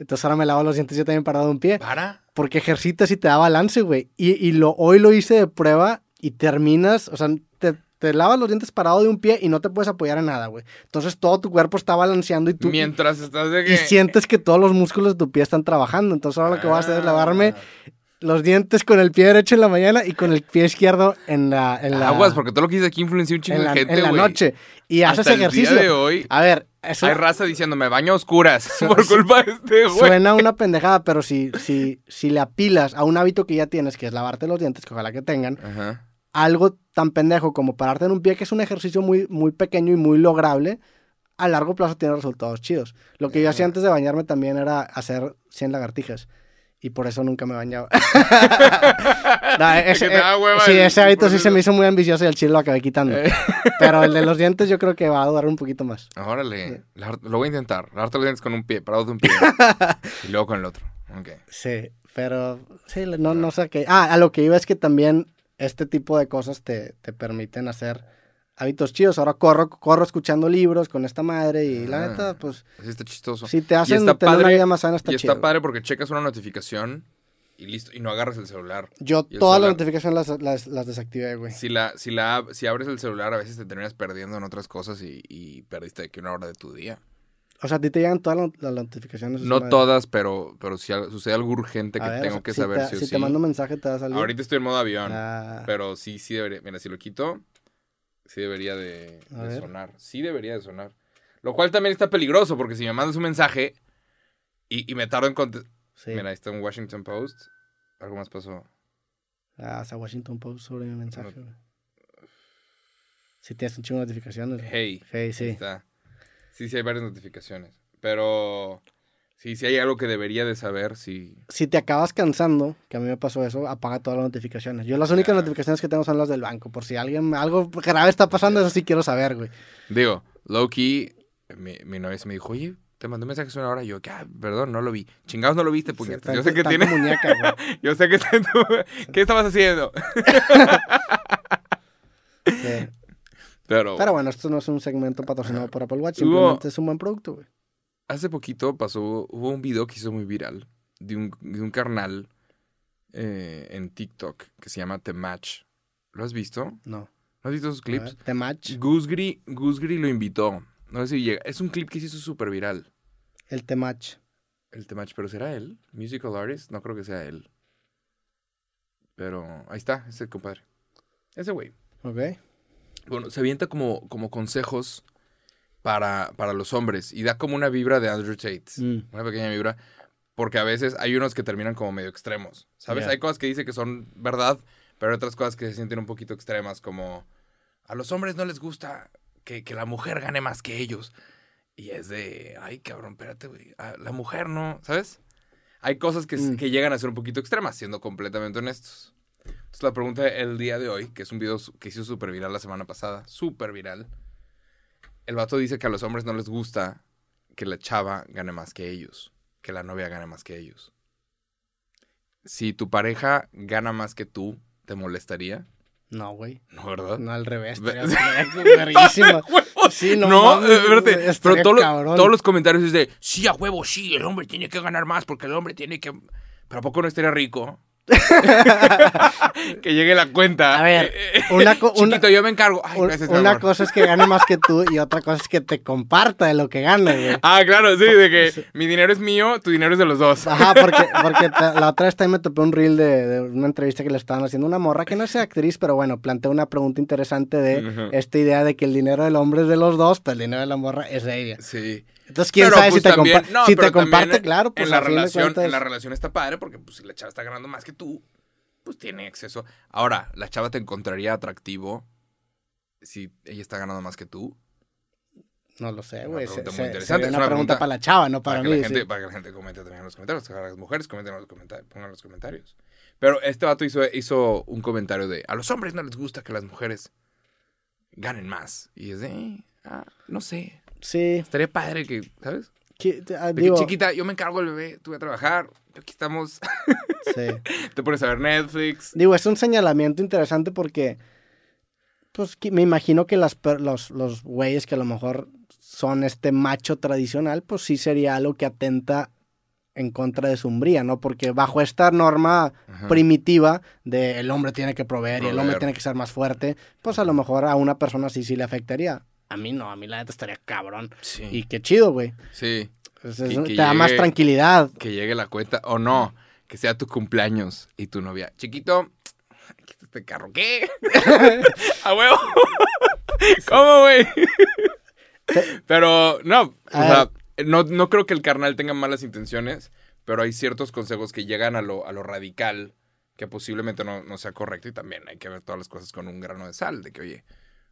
Entonces ahora me lavo los dientes yo también parado de un pie. ¿Para? Porque ejercitas y te da balance, güey. Y, y lo, hoy lo hice de prueba y terminas, o sea, te, te lavas los dientes parado de un pie y no te puedes apoyar en nada, güey. Entonces todo tu cuerpo está balanceando y tú... Mientras estás de que... Y sientes que todos los músculos de tu pie están trabajando. Entonces ahora lo que voy a hacer es lavarme Ah. Los dientes con el pie derecho en la mañana y con el pie izquierdo en la... En la Aguas, porque todo lo que dices aquí influencia un chingo en la, de gente, en la güey. noche. Y haces Hasta el ejercicio. día de hoy A ver, eso hay raza diciendo, me baño a oscuras *laughs* por culpa de este güey. suena una pendejada, pero si, si, si le apilas a un hábito que ya tienes, que es lavarte los dientes, que ojalá que tengan, Ajá. algo tan pendejo como pararte en un pie, que es un ejercicio muy, muy pequeño y muy lograble, a largo plazo tiene resultados chidos. Lo que yo hacía antes de bañarme también era hacer 100 lagartijas. Y por eso nunca me bañaba. *laughs* No, ese, Que hueva sí, ese hábito sí se me hizo muy ambicioso y el chile lo acabé quitando. Eh. Pero el de los dientes yo creo que va a durar un poquito más. Órale, la- lo voy a intentar. Lavarte los dientes con un pie, parado de un pie. *laughs* y luego con el otro. Ok. Sí, pero sí, no, no sé qué. Ah, a lo que iba es que también este tipo de cosas te, te permiten hacer hábitos chidos. Ahora corro, corro escuchando libros con esta madre y la Ah. neta, pues, Así está chistoso. si te hacen tener una padre- vida más sana, está y chido. está padre porque checas una notificación y listo. Y no agarras el celular. Yo el todas las notificaciones las, las, las desactivé, güey. Si, la, si, la, si abres el celular, a veces te terminas perdiendo en otras cosas y, y perdiste que una hora de tu día. O sea, a ti te llegan todas las, las notificaciones. No todas, pero, pero si sucede algo urgente que ver, tengo o sea, que si saber te, sí o si sí. te mando un mensaje te va a salir. Ahorita estoy en modo avión. Ah, Pero sí, sí debería. Mira, si lo quito, sí debería de, sonar. Sí debería de sonar. Lo cual también está peligroso porque si me mandas un mensaje y, y me tardo en contestar. sí. Mira, ahí está un Washington Post. Algo más pasó. Ah, hasta Washington Post sobre mi mensaje, güey. Si tienes un chingo de notificaciones. Hey. Hey, sí. está. Sí, sí hay varias notificaciones. Pero sí, sí hay algo que debería de saber. Sí. si te acabas cansando, que a mí me pasó eso, apaga todas las notificaciones. Yo las únicas notificaciones que tengo son las del banco. Por si alguien, algo grave está pasando, eso sí quiero saber, güey. Digo, low key, mi, mi novia se me dijo, oye, te mandé un mensaje hace una hora. Y yo, "Ah, perdón, no lo vi. Chingados, no lo viste, puñetas. Yo sé que tiene. muñeca, *laughs* güey. Yo sé que está en tu- *laughs* ¿Qué estabas haciendo? *laughs* Sí. Pero, Pero bueno, esto no es un segmento patrocinado por Apple Watch, Hubo- simplemente es un buen producto, güey. Hace poquito pasó, hubo un video que hizo muy viral de un, de un carnal eh, en TikTok que se llama The Match. ¿Lo has visto? No. ¿No has visto esos clips? The Match. Gusgri, Gusgri lo invitó. No sé si llega. Es un clip que se hizo súper viral. El The Match. El The Match, pero ¿será él? ¿Musical artist? No creo que sea él. Pero ahí está, ese compadre. Ese güey. Ok. Bueno, se avienta como, como consejos para, para los hombres y da como una vibra de Andrew Tate. Mm. Una pequeña vibra. Porque a veces hay unos que terminan como medio extremos. ¿Sabes? Hay cosas que dice que son verdad, pero hay otras cosas que se sienten un poquito extremas, como a los hombres no les gusta que, que la mujer gane más que ellos. Y es de, ay, cabrón, espérate, güey. La mujer no, ¿sabes? Hay cosas que, Mm. que llegan a ser un poquito extremas, siendo completamente honestos. Entonces, la pregunta el día de hoy, que es un video que hizo súper viral la semana pasada, súper viral. El vato dice que a los hombres no les gusta que la chava gane más que ellos, que la novia gane más que ellos. Si tu pareja gana más que tú, ¿te molestaría? No, güey. No, ¿verdad? No, al revés. *laughs* Sí, no No, eh, espérate, pero todo lo- cabrón. todos los comentarios es de, sí, a huevo, sí, el hombre tiene que ganar más porque el hombre tiene que... Pero ¿a poco no estaría rico? *laughs* que llegue la cuenta. A ver, Eh, eh, *laughs* una co- *laughs* una- Chiquito, yo me encargo. Ay, Un- gracias, mi una amor. cosa es que gane más que tú y otra cosa es que te comparta de lo que gana, güey. Ah, claro, sí, de que mi dinero es mío, tu dinero es de los dos. Ajá, porque, porque te- la otra vez también me topé un reel de, de una entrevista que le estaban haciendo una morra que no es actriz, pero bueno, plantea una pregunta interesante de esta idea de que el dinero del hombre es de los dos, pero el dinero de la morra es de ella. Sí. Entonces, quién Pero, sabe pues, si te, también- compa- no, si te comparte, claro, pues en la, relación, cuentas- en la relación está padre porque pues, si la chava está ganando más que tú, pues tiene acceso. Ahora, ¿la chava te encontraría atractivo si ella está ganando más que tú? No lo sé, Una güey. pregunta se- muy se- interesante, sería es una, una pregunta pregunta para la chava, no para, que mí. la gente, sí. para que la gente comente también en los comentarios. Para las mujeres comenten en los comentarios, pongan en los comentarios. Pero este vato hizo, hizo un comentario de, a los hombres no les gusta que las mujeres ganen más. Y es de, eh, ah, no sé, Sí, estaría padre que, ¿sabes? Que- ah, digo, chiquita, yo me encargo del bebé, tú voy a trabajar, aquí estamos, *laughs* sí. *laughs* te pones a ver Netflix. Digo, es un señalamiento interesante porque, pues, que- me imagino que las, los, los güeyes que a lo mejor son este macho tradicional, pues sí sería algo que atenta en contra de su hombría, ¿no? Porque bajo esta norma Ajá. primitiva de el hombre tiene que proveer y el hombre Proveer. tiene que ser más fuerte, pues a lo mejor a una persona sí sí le afectaría. A mí no, a mí la neta estaría cabrón. Sí, Y qué chido, güey. sí, Es- es- Y que te da más tranquilidad. que llegue la cuenta, o no, que sea tu cumpleaños y tu novia. Chiquito, aquí está este carro, ¿qué? *laughs* A huevo. ¿Cómo, güey? Pero, no, o sea, no, no creo que el carnal tenga malas intenciones, pero hay ciertos consejos que llegan a lo, a lo radical que posiblemente no, no sea correcto y también hay que ver todas las cosas con un grano de sal, de que, oye,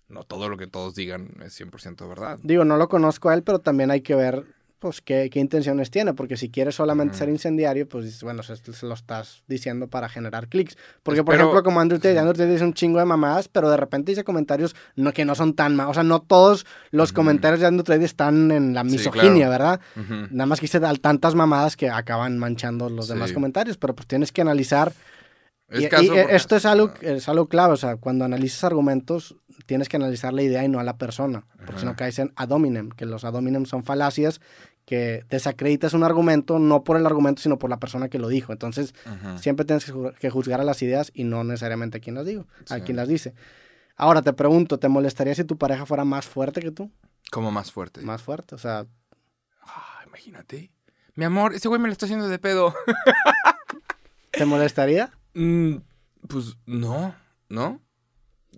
no todo lo que todos digan es 100% verdad. Digo, no lo conozco a él, pero también hay que ver, pues, qué, qué intenciones tiene, porque si quieres solamente ser incendiario, pues, bueno, se, se lo estás diciendo para generar clics. Porque, por ejemplo, como Andrew Tate, Andrew Tate dice un chingo de mamadas, pero de repente dice comentarios no, que no son tan mal. O sea, no todos los comentarios de Andrew Tate están en la Sí, misoginia, ¿verdad? Nada más que dice tantas mamadas que acaban manchando los demás Sí. comentarios, pero pues tienes que analizar Es y, caso y, por esto es algo, es algo clave, o sea, cuando analizas argumentos, tienes que analizar la idea y no a la persona, porque si no Ajá. caes en ad hominem, que los ad hominem son falacias que desacreditas un argumento no por el argumento, sino por la persona que lo dijo. Entonces, Ujú. siempre tienes que ju- que juzgar a las ideas y no necesariamente a quien las digo, a Sí. quien las dice. Ahora te pregunto, ¿te molestaría si tu pareja fuera más fuerte que tú? Como más fuerte. Más fuerte, o sea, Ah, imagínate. Mi amor, ese güey me lo está haciendo de pedo. ¿te molestaría? Mm, pues no, ¿no?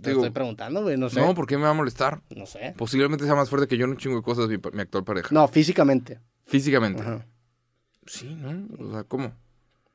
Te Digo, estoy preguntando, güey, no sé. no, ¿por qué me va a molestar? No sé. Posiblemente sea más fuerte que yo en un chingo de cosas mi, actual pareja. No, físicamente. Físicamente. Ajá. Sí, ¿no? O sea, ¿cómo?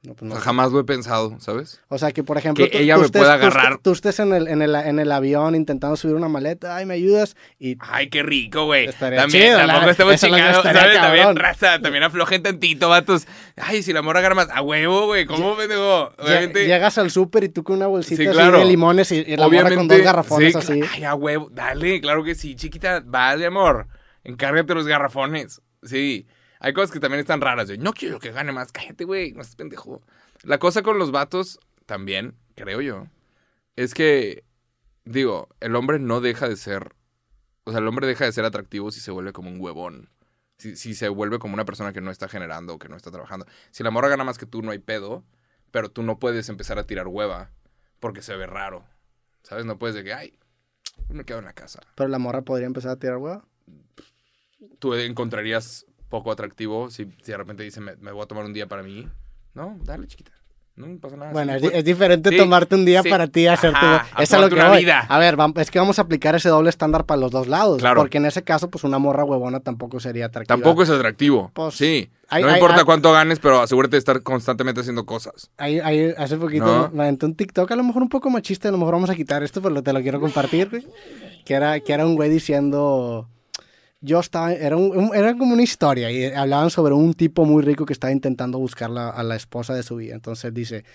No, pues O sea, jamás lo he pensado, ¿sabes? O sea, que por ejemplo. Que ella me estés, pueda tú agarrar. Tú, estés en el, en, el, en el avión intentando subir una maleta, ay, me ayudas. Y Ay, qué rico, güey. También, chido, tampoco la- estamos chingados, ¿sabes? También, raza, también aflojen tantito, vatos. Ay, si la morra agarra más. A huevo, güey. ¿Cómo, lle- Obviamente. llegas al súper y tú con una bolsita Sí, así claro. de limones y, y la morra con dos garrafones sí, así. Ay, a huevo. Dale, claro que sí, chiquita. Vale, amor. Encárgate los garrafones. Sí. Hay cosas que también están raras, güey. No quiero que gane más. Cállate, güey. No seas pendejo. La cosa con los vatos, también, creo yo, es que, digo, el hombre no deja de ser. O sea, el hombre deja de ser atractivo si se vuelve como un huevón. Si, si se vuelve como una persona que no está generando o que no está trabajando. Si la morra gana más que tú, no hay pedo. Pero tú no puedes empezar a tirar hueva porque se ve raro. ¿Sabes? No puedes de que, ay, me quedo en la casa. Pero la morra podría empezar a tirar huevo. Tú encontrarías poco atractivo si, si de repente dice, me, me voy a tomar un día para mí. No, dale, chiquita. No pasa nada. Bueno, es, es diferente sí, tomarte un día sí. para ti y hacerte. Ajá, a es a lo que voy. vida. A ver, es que vamos a aplicar ese doble estándar para los dos lados. Claro. Porque en ese caso, pues una morra huevona tampoco sería atractiva. Tampoco es atractivo. Pues, sí. hay- no hay- importa hay- cuánto ganes, pero asegúrate de estar constantemente haciendo cosas. Hace poquito No. me aventé un TikTok, a lo mejor un poco machista, a lo mejor vamos a quitar esto, pero te lo quiero compartir, güey. Que era, que era un güey diciendo, yo estaba, era, un- era como una historia y hablaban sobre un tipo muy rico que estaba intentando buscar la- a la esposa de su vida. Entonces dice,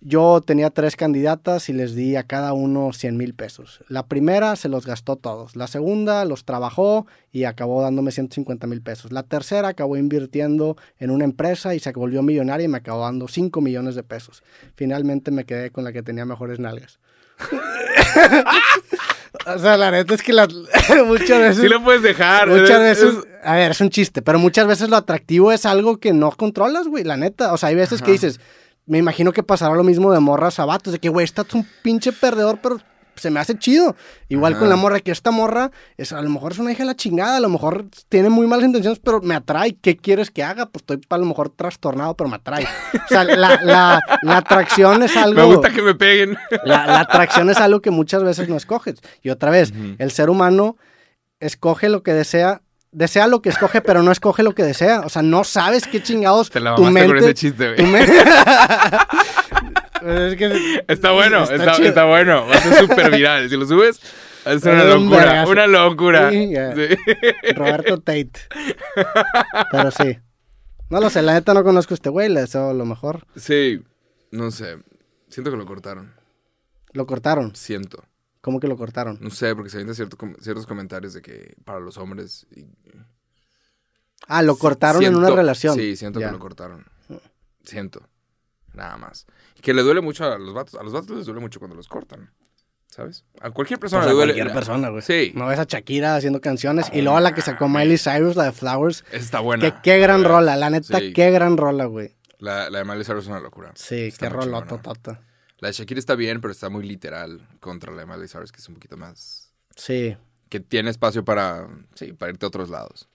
yo tenía tres candidatas y les di a cada uno 100 mil pesos. La primera se los gastó todos. La segunda los trabajó y acabó dándome 150 mil pesos. La tercera acabó invirtiendo en una empresa y se volvió millonaria y me acabó dando 5 millones de pesos. Finalmente me quedé con la que tenía mejores nalgas. *laughs* o sea, la neta es que la, *laughs* muchas veces... Sí lo puedes dejar. Muchas es- veces, es- a ver, es un chiste, pero muchas veces lo atractivo es algo que no controlas, güey, la neta. O sea, hay veces que dices, me imagino que pasará lo mismo de morras a vatos, de que, güey, estás un pinche perdedor, pero se me hace chido. Igual Ajá. con la morra, que esta morra, es, a lo mejor es una hija de la chingada, a lo mejor tiene muy malas intenciones, pero me atrae. ¿Qué quieres que haga? Pues estoy a lo mejor trastornado, pero me atrae. O sea, la, la- la atracción es algo... *laughs* Me gusta que me peguen. La, la atracción es algo que muchas veces no escoges. Y otra vez, el ser humano escoge lo que desea, desea lo que escoge, pero no escoge lo que desea. O sea, no sabes qué chingados Te la tu mente... con ese chiste, güey. *laughs* es que- Está bueno, Está está, chido. está bueno. Va a ser súper viral. Si lo subes, va a ser una un locura. Una locura. Sí. Roberto *laughs* Tate. Pero sí. No lo sé, la neta no conozco a este güey, le deseo lo mejor. Sí, no sé. Siento que lo cortaron. Lo cortaron. Siento. ¿Cómo que lo cortaron? No sé, porque se avientan cierto, com- ciertos comentarios de que para los hombres. y- Ah, lo cortaron en una relación. Sí, siento Ya. que lo cortaron. Siento. Nada más. Que le duele mucho a los vatos. A los vatos les duele mucho cuando los cortan. ¿Sabes? A cualquier persona Pues a le duele. cualquier persona, güey. Sí. No ves a Shakira haciendo canciones. Y luego la que sacó Miley Cyrus, la de Flowers. Esa está buena. Que, qué gran rola, la neta, Sí. qué gran rola, güey. La, la de Miley Cyrus es una locura. Sí, Está qué rolota, tota. La de Shakira está bien, pero está muy literal contra la de Miley Cyrus, que es un poquito más... Sí. Que tiene espacio para... Sí, para irte a otros lados.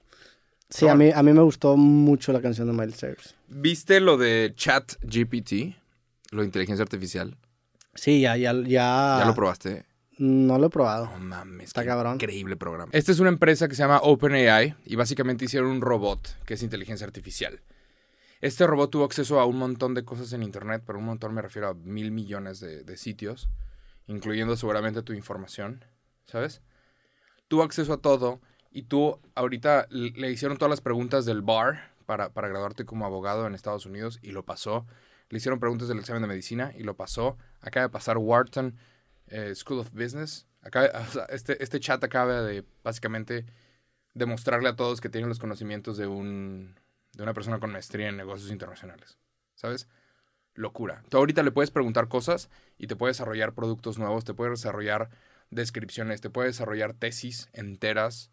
Sí, a mí, a mí me gustó mucho la canción de Miley Cyrus. ¿Viste lo de Chat GPT? Lo de inteligencia artificial. Sí, ya, ya, ya. ¿Ya lo probaste? No lo he probado. No mames, Está cabrón. increíble programa. Esta es una empresa que se llama OpenAI y básicamente hicieron un robot que es inteligencia artificial. Este robot tuvo acceso a un montón de cosas en internet, pero un montón me refiero a mil millones de, de sitios, incluyendo seguramente tu información, ¿sabes? Tuvo acceso a todo y tú ahorita le le hicieron todas las preguntas del bar para, para graduarte como abogado en Estados Unidos y lo pasó. Le hicieron preguntas del examen de medicina y lo pasó. Acaba de pasar Wharton eh, School of Business. Acaba, *laughs* o este, este chat acaba de básicamente demostrarle a todos que tienen los conocimientos de, un, de una persona con maestría en negocios internacionales. ¿Sabes? Locura. Tú ahorita le puedes preguntar cosas y te puede desarrollar productos nuevos, te puede desarrollar descripciones, te puede desarrollar tesis enteras.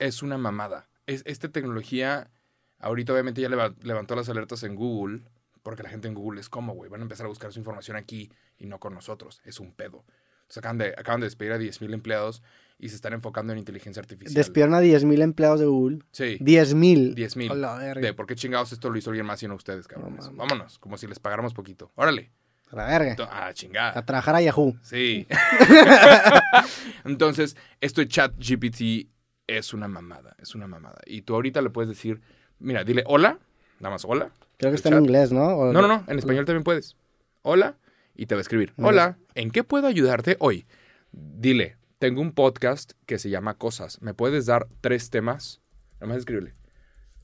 Es una mamada. Es, esta tecnología, ahorita obviamente ya leva- levantó las alertas en Google, porque la gente en Google es como, güey, van a empezar a buscar su información aquí y no con nosotros. Es un pedo. Entonces, acaban, de, acaban de despedir a 10.000 empleados y se están enfocando en inteligencia artificial. Despidieron a 10.000 empleados de Google. Sí. 10.000. 10.000. Hola, verga. De por qué chingados esto lo hizo alguien más y no ustedes, cabrones. mames. Vámonos, como si les pagáramos poquito. Órale. A la verga. Ah, A chingada. trabajar a Yahoo. Sí. *laughs* Entonces, esto de chat GPT es una mamada, es una mamada. Y tú ahorita le puedes decir, mira, dile hola, nada más hola. Creo que está en inglés, ¿no? O- No, no, no, en español también puedes. Hola, y te va a escribir. Hola, ¿en qué puedo ayudarte hoy? Dile, tengo un podcast que se llama Cosas. ¿Me puedes dar tres temas? Nada más escríbele.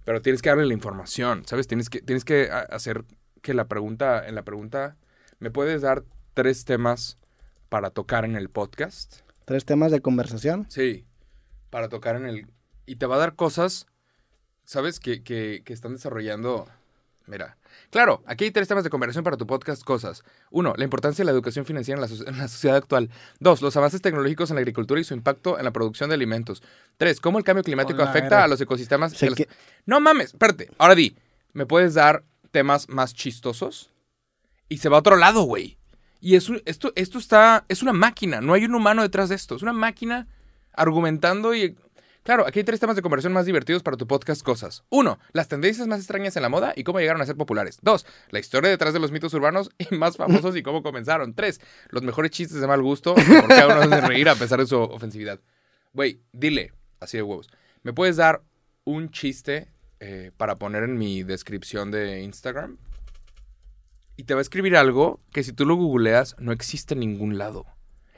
Pero tienes que darle la información, ¿sabes? Tienes que, tienes que hacer que la pregunta, en la pregunta, ¿me puedes dar tres temas para tocar en el podcast? Tres temas de conversación. Sí, para tocar en el... Y te va a dar cosas, ¿sabes? Que, que, que están desarrollando... Mira, claro, aquí hay tres temas de conversación para tu podcast, cosas. Uno, la importancia de la educación financiera en la, so- en la sociedad actual. Dos, los avances tecnológicos en la agricultura y su impacto en la producción de alimentos. Tres, cómo el cambio climático Hola, afecta a los ecosistemas. y Sé a los- que- No mames, espérate. Ahora di, ¿me puedes dar temas más chistosos? Y se va a otro lado, güey. Y es un- esto, esto está, es una máquina, no hay un humano detrás de esto. Es una máquina argumentando y... Claro, aquí hay tres temas de conversación más divertidos para tu podcast Cosas. Uno, las tendencias más extrañas en la moda y cómo llegaron a ser populares. Dos, la historia detrás de los mitos urbanos y más *laughs* famosos y cómo comenzaron. Tres, los mejores chistes de mal gusto y por qué a uno nos hacen reír a pesar de su ofensividad. Güey, dile, así de huevos, ¿me puedes dar un chiste eh, para poner en mi descripción de Instagram? Y te va a escribir algo que si tú lo googleas no existe en ningún lado.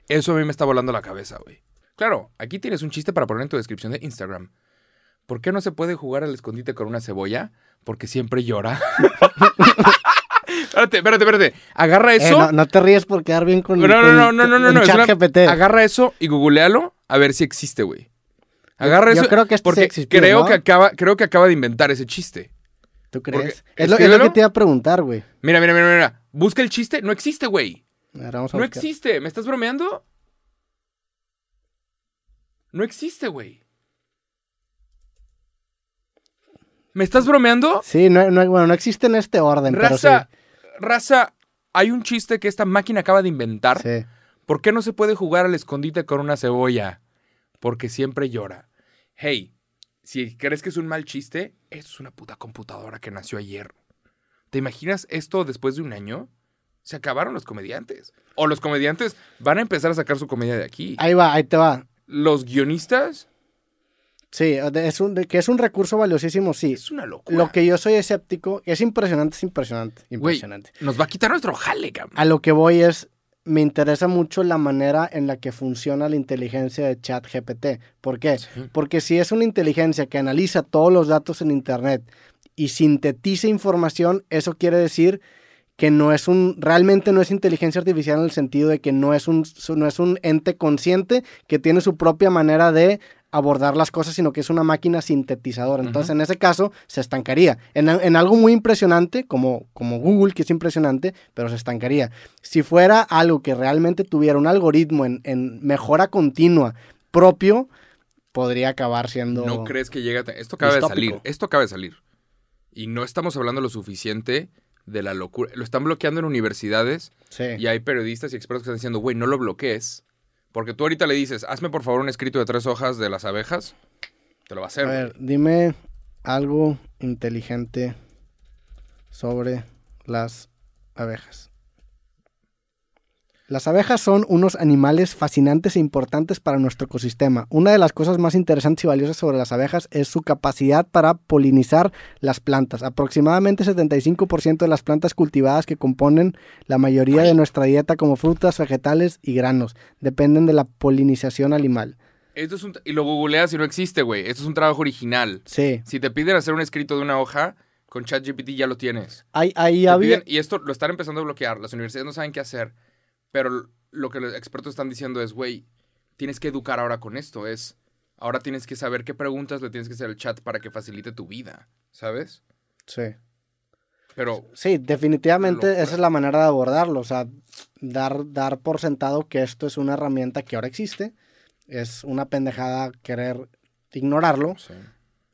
Eso a mí me está volando la cabeza, güey. Claro, aquí tienes un chiste para poner en tu descripción de Instagram. ¿por qué no se puede jugar al escondite con una cebolla? Porque siempre llora. *laughs* espérate, espérate, espérate. Agarra Eh, eso. no, no te ríes por quedar bien con no, no, no, no, no, no, no, es una- ChatGPT. Agarra eso y googlealo a ver si existe, güey. Agarra Yo eso. creo que este porque existió, creo ¿no? que acaba, creo que acaba de inventar ese chiste. ¿Tú crees? Es lo, es lo escríbelo. que te iba a preguntar, güey. Mira, mira, mira, mira. Busca el chiste. No existe, güey. No buscar. existe. ¿Me estás bromeando? No existe, güey. ¿Me estás bromeando? Sí, no, no- bueno, no existe en este orden, Raza, raza, hay un chiste que esta máquina acaba de inventar. pero sí. ¿Por qué no se puede jugar al escondite con una cebolla? Porque siempre llora. Hey, si crees que es un mal chiste, esto es una puta computadora que nació ayer. ¿Te imaginas esto después de un año? Se acabaron los comediantes. O los comediantes van a empezar a sacar su comedia de aquí. Ahí va, ahí te va. Los guionistas Sí, es un, que es un recurso valiosísimo, sí. es una locura. Lo que yo soy escéptico, es impresionante, es impresionante, impresionante. nos va a quitar nuestro jale, cabrón. A lo que voy es, me interesa mucho la manera en la que funciona la inteligencia de ChatGPT. ¿Por qué? Sí. Porque si es una inteligencia que analiza todos los datos en Internet y sintetiza información, eso quiere decir que no es un, realmente no es inteligencia artificial en el sentido de que no es un, no es un ente consciente que tiene su propia manera de abordar las cosas, sino que es una máquina sintetizadora. Entonces, en ese caso, se estancaría. En, en algo muy impresionante, como, como Google, que es impresionante, pero se estancaría. Si fuera algo que realmente tuviera un algoritmo en, en mejora continua propio, podría acabar siendo... ¿No crees que llega? a Esto acaba de salir. Esto acaba de salir. Y no estamos hablando lo suficiente de la locura. Lo están bloqueando en universidades Sí. y hay periodistas y expertos que están diciendo, güey, no lo bloquees. Porque tú ahorita le dices, hazme por favor un escrito de tres hojas de las abejas. Te lo va a hacer. A güey. ver, dime algo inteligente sobre las abejas. Las abejas son unos animales fascinantes e importantes para nuestro ecosistema. Una de las cosas más interesantes y valiosas sobre las abejas es su capacidad para polinizar las plantas. Aproximadamente 75% de las plantas cultivadas que componen la mayoría de nuestra dieta como frutas, vegetales y granos dependen de la polinización animal. Esto es un... Y lo googleas y no existe, güey. Esto es un trabajo original. Sí, Si te piden hacer un escrito de una hoja, con ChatGPT ya lo tienes. ahí, ahí había... piden- y esto lo están empezando a bloquear. Las universidades no saben qué hacer. Pero lo que los expertos están diciendo es, güey, tienes que educar ahora con esto. Es, ahora tienes que saber qué preguntas le tienes que hacer al chat para que facilite tu vida. ¿Sabes? Sí. Pero Sí, definitivamente esa es la manera de abordarlo. O sea, dar, dar por sentado que esto es una herramienta que ahora existe. Es una pendejada querer ignorarlo. sí.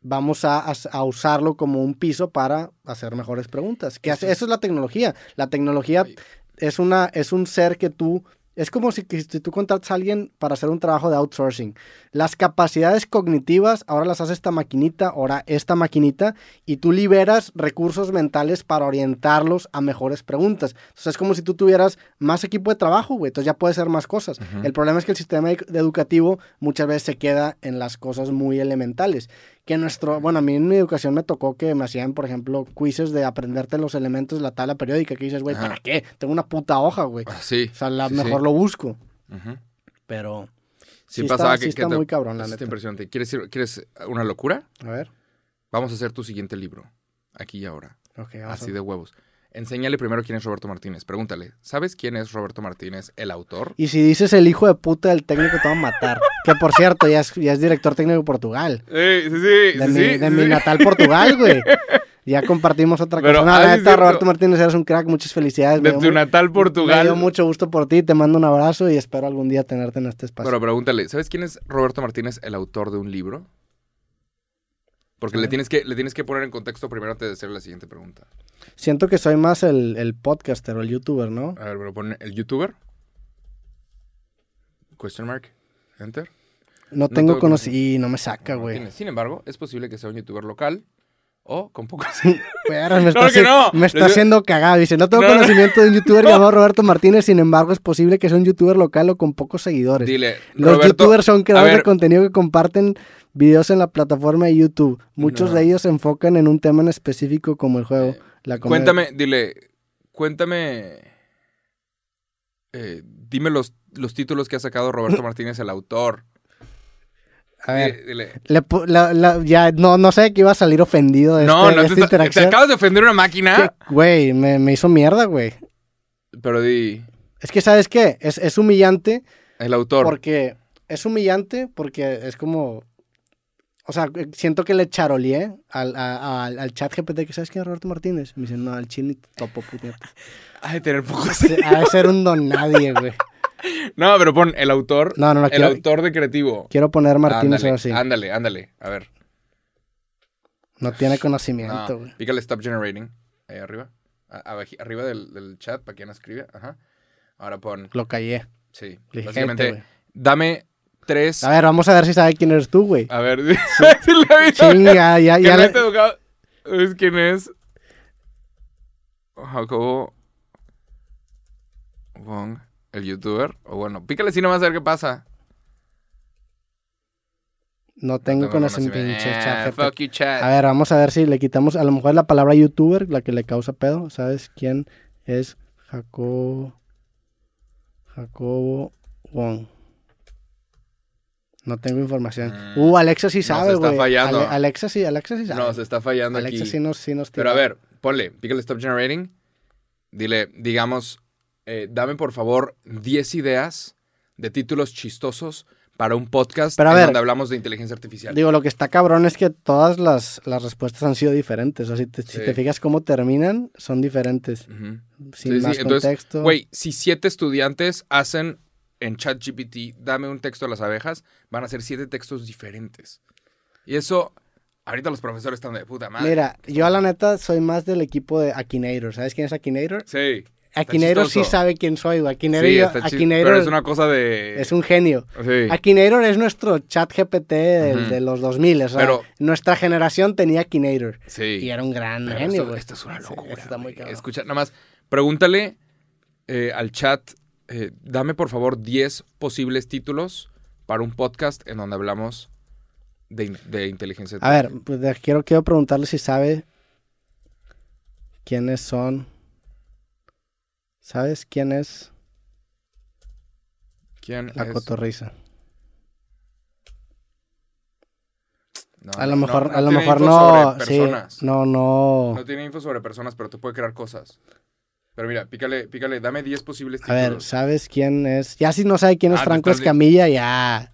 Vamos a, a- a usarlo como un piso para hacer mejores preguntas. Que hace- Eso es- la tecnología. La tecnología. Es, una, es un ser que tú... Es como si, si tú contratas a alguien para hacer un trabajo de outsourcing. Las capacidades cognitivas, ahora las hace esta maquinita, ahora esta maquinita, y tú liberas recursos mentales para orientarlos a mejores preguntas. Entonces es como si tú tuvieras más equipo de trabajo, güey. Entonces ya puedes hacer más cosas. El problema es que el sistema ed- educativo muchas veces se queda en las cosas muy elementales. Que nuestro, bueno, a mí en mi educación me tocó que me hacían, por ejemplo, quizzes de aprenderte los elementos de la tabla periódica. Que dices, güey, Ajá. ¿para qué? Tengo una puta hoja, güey. Ah, sí. O sea, la, sí, mejor sí. lo busco. Ujú. Pero Sí, Sí pasaba está- que, sí que está te- muy cabrón, la neta. impresionante. ¿Quieres, ¿Quieres una locura? A ver. Vamos a hacer tu siguiente libro. Aquí y ahora. Ok, vamos Así de huevos. Enséñale primero quién es Roberto Martínez. Pregúntale, ¿sabes quién es Roberto Martínez, el autor? Y si dices el hijo de puta del técnico, te va a matar. *laughs* que por cierto, ya es, ya es director técnico de Portugal. Sí, sí, sí. De, sí, mi, sí, de sí. mi natal Portugal, güey. Ya compartimos otra Pero, cosa. No, ah, la neta. Roberto Martínez, eres un crack. Muchas felicidades. De me tu natal Me Portugal. dio mucho gusto por ti. Te mando un abrazo y espero algún día tenerte en este espacio. Pero pregúntale, ¿sabes quién es Roberto Martínez, el autor de un libro? Porque le tienes, que, le tienes que poner en contexto primero antes de hacer la siguiente pregunta. Siento que soy más el, el podcaster o el youtuber, ¿no? A ver, pero pone el youtuber. Question mark. Enter. No tengo tengo conocimiento. Y no me saca, güey. Sin embargo, es posible que sea un youtuber local o con pocos. Pero me *laughs* está, Claro no. me está haciendo cagado. Dice, no tengo No, no. conocimiento de un youtuber *laughs* llamado Roberto Martínez, sin embargo es posible que sea un youtuber local o con pocos seguidores. Dile, Los Roberto, youtubers son creadores de contenido que comparten videos en la plataforma de YouTube. Muchos No. de ellos se enfocan en un tema en específico como el juego, Eh, la comedia. Cuéntame, dile, cuéntame, eh, dime los, los títulos que ha sacado Roberto *laughs* Martínez, el autor. A ver. Dile. Le la- la- ya no, no sé que iba a salir ofendido de, No, este- no de esta te interacción. acabas de ofender una máquina. Que, Güey, me, me hizo mierda, güey. Pero di. Es que, ¿sabes qué? Es, es humillante El autor. porque... Es humillante porque es como... O sea, siento que le charoleé al, a- al, al chat GPT que, ¿sabes quién es Roberto Martínez? Me dicen, no, al chini topo. *laughs* Ha de tener poco Ha de ser un don nadie, güey. No, pero pon el autor. No, no, no, el quiero, autor de creativo. quiero poner Martínez ándale, ahora sí. ándale, ándale. A ver. No tiene No, conocimiento, güey. pícale stop generating. Ahí arriba. A- arriba del, del chat para quien escribe. Ajá. Ahora pon. Lo callé. Sí. Dije, Básicamente, "Cállate, dame tres. A ver, vamos a ver si sabe quién eres tú, güey. A ver. *laughs* sí. Chinga, ya, ya. le- educado. ¿Sabes quién es? Jacobo Wong, el youtuber. O bueno, pícale si nomás a ver qué pasa. No tengo tengo conocimiento. conocimiento. pinche chat Eh, GPT. fuck you, chat. A ver, vamos a ver si le quitamos. A lo mejor la palabra youtuber, la que le causa pedo. ¿Sabes quién es Jacobo? Jacobo Wong. No tengo información. Mm, Uh, Alexa sí sabe, está güey. fallando. Ale- Alexa sí, Alexa sí sabe. No, se está fallando Alexa aquí. sí nos, sí nos Pero a ver, ponle, pícale stop generating. Dile, digamos, eh, dame por favor 10 ideas de títulos chistosos para un podcast Pero a en ver. donde hablamos de inteligencia artificial. Digo, lo que está cabrón es que todas las, las respuestas han sido diferentes. O sea, si te, si Sí. te fijas cómo terminan, son diferentes. Ujú. Sin Sí, sí, más entonces, contexto. Güey, si siete estudiantes hacen en ChatGPT, dame un texto a las abejas, van a ser siete textos diferentes. Y eso, ahorita los profesores están de puta madre. Mira, yo a la neta soy más del equipo de Akinator. ¿Sabes quién es Akinator? Sí. Akinator sí sabe quién soy, güey. Akinator, Sí, yo- Akinator Pero es una cosa de... es un genio. Sí. Es nuestro chat GPT del- de los 2000. O sea, Pero- nuestra generación tenía Akinator. Sí. Y era un gran Pero genio, esto, güey. esto es una Sí, locura. esto está muy cabrón. Escucha, nada más, pregúntale eh, al chat, eh, dame por favor 10 posibles títulos para un podcast en donde hablamos de, in- de inteligencia A ver, pues quiero, quiero preguntarle si sabe quiénes son. ¿Sabes quién es ¿Quién la es? cotorriza? No, A lo no, mejor, no a lo tiene mejor info no. sobre Sí, personas. no, no. No tiene info sobre personas, pero te puede crear cosas. Pero mira, pícale, pícale, dame 10 posibles A títulos. ver, ¿sabes quién es? Ya si no sabe quién es Ah, Franco Escamilla, ya.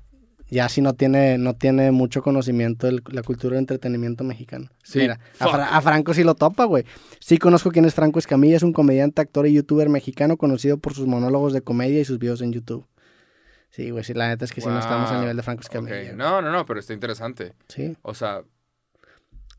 Ya si no tiene, no tiene mucho conocimiento de la cultura de entretenimiento mexicano. Sí, Mira, a. Fra- a Franco sí lo topa, güey. Sí conozco quién es Franco Escamilla, es un comediante, actor y youtuber mexicano conocido por sus monólogos de comedia y sus videos en YouTube. Sí, güey, sí, la neta es que sí no estamos al Wow. nivel de Franco Escamilla. No, no, no, pero está interesante. Sí. O sea,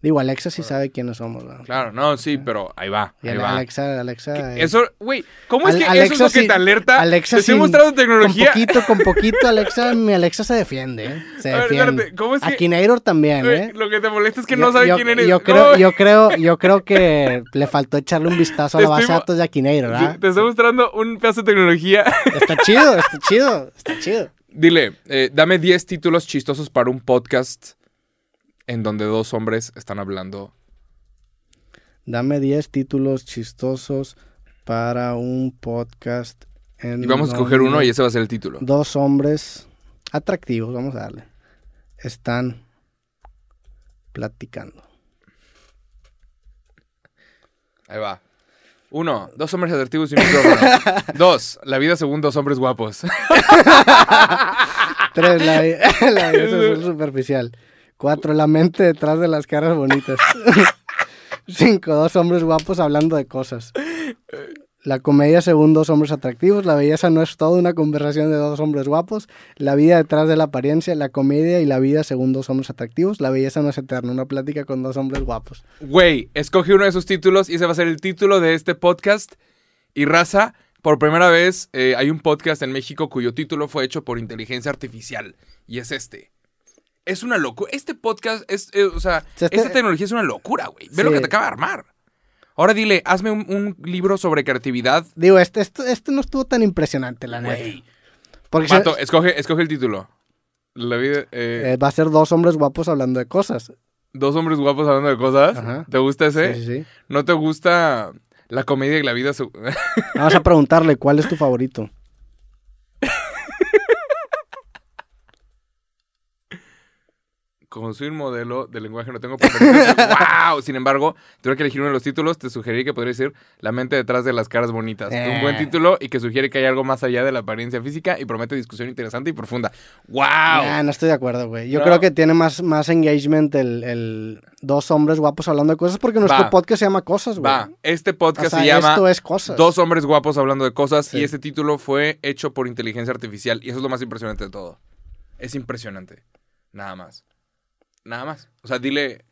Digo, Alexa sí sabe quiénes somos, güey. claro, no, sí, pero ahí va. Ahí va. Alexa, Alexa. Eh, Eso, güey, ¿cómo es Al- que eso es lo que te alerta? Alexa te estoy mostrando Con tecnología. poquito, con *laughs* poquito, Alexa, mi Alexa se defiende, ¿eh? Se A ver, defiende. espérate, ¿cómo es que- Akinator también, ¿eh? Lo que te molesta es que Yo- no sabe yo- quién eres. Yo No, creo, yo creo, *laughs* yo creo que le faltó echarle un vistazo a la base de datos de Akinator, ¿verdad? Te estoy mostrando un pedazo de tecnología. Está chido, está chido, está chido. *laughs* Dile, eh, dame 10 títulos chistosos para un podcast en donde dos hombres están hablando. Dame 10 títulos chistosos para un podcast en Y vamos a escoger uno y ese va a ser el título. Dos hombres atractivos, vamos a darle. Están platicando. Ahí va. Uno, dos hombres atractivos y un micrófono. *laughs* dos, la vida según dos hombres guapos. *laughs* Tres, la, vi- *laughs* la visión superficial. Cuatro, la mente detrás de las caras bonitas. *laughs* Cinco, dos hombres guapos hablando de cosas. La comedia según dos hombres atractivos. La belleza no es todo una conversación de dos hombres guapos. La vida detrás de la apariencia. La comedia y la vida según dos hombres atractivos. La belleza no es eterna. Una plática con dos hombres guapos. Güey, escoge uno de esos títulos y ese va a ser el título de este podcast. Y raza, por primera vez eh, hay un podcast en México cuyo título fue hecho por inteligencia artificial. Y es este. Es una locura. Este podcast es, eh, o sea, esta tecnología es una locura, güey. Ve lo que te acaba de armar. Ahora dile, hazme un, un libro sobre creatividad. Digo, este, este, este no estuvo tan impresionante, la neta. Güey. Porque se- Vato, escoge, escoge el título. La vida, eh, eh, va a ser dos hombres guapos hablando de cosas. dos hombres guapos hablando de cosas. Ajá. ¿Te gusta ese? Sí, sí, sí. ¿No te gusta la comedia y la vida? su- Vamos a preguntarle cuál es tu favorito. Como soy un modelo de lenguaje no tengo. ¡Wow! *laughs* Sin embargo, tuve que elegir uno de los títulos. Te sugerí que podría decir La mente detrás de las caras bonitas. Un buen Eh. título y que sugiere que hay algo más allá de la apariencia física y promete discusión interesante y profunda. ¡Wow! No estoy de acuerdo, güey. Yo No. creo que tiene más, más engagement el, el dos hombres guapos hablando de cosas porque nuestro Va. podcast se llama Cosas, güey. Va, este O podcast sea, se llama esto es Cosas. Dos hombres guapos hablando de cosas Sí. y este título fue hecho por inteligencia artificial y eso es lo más impresionante de todo. Es impresionante. Nada más. Nada más. O sea, dile,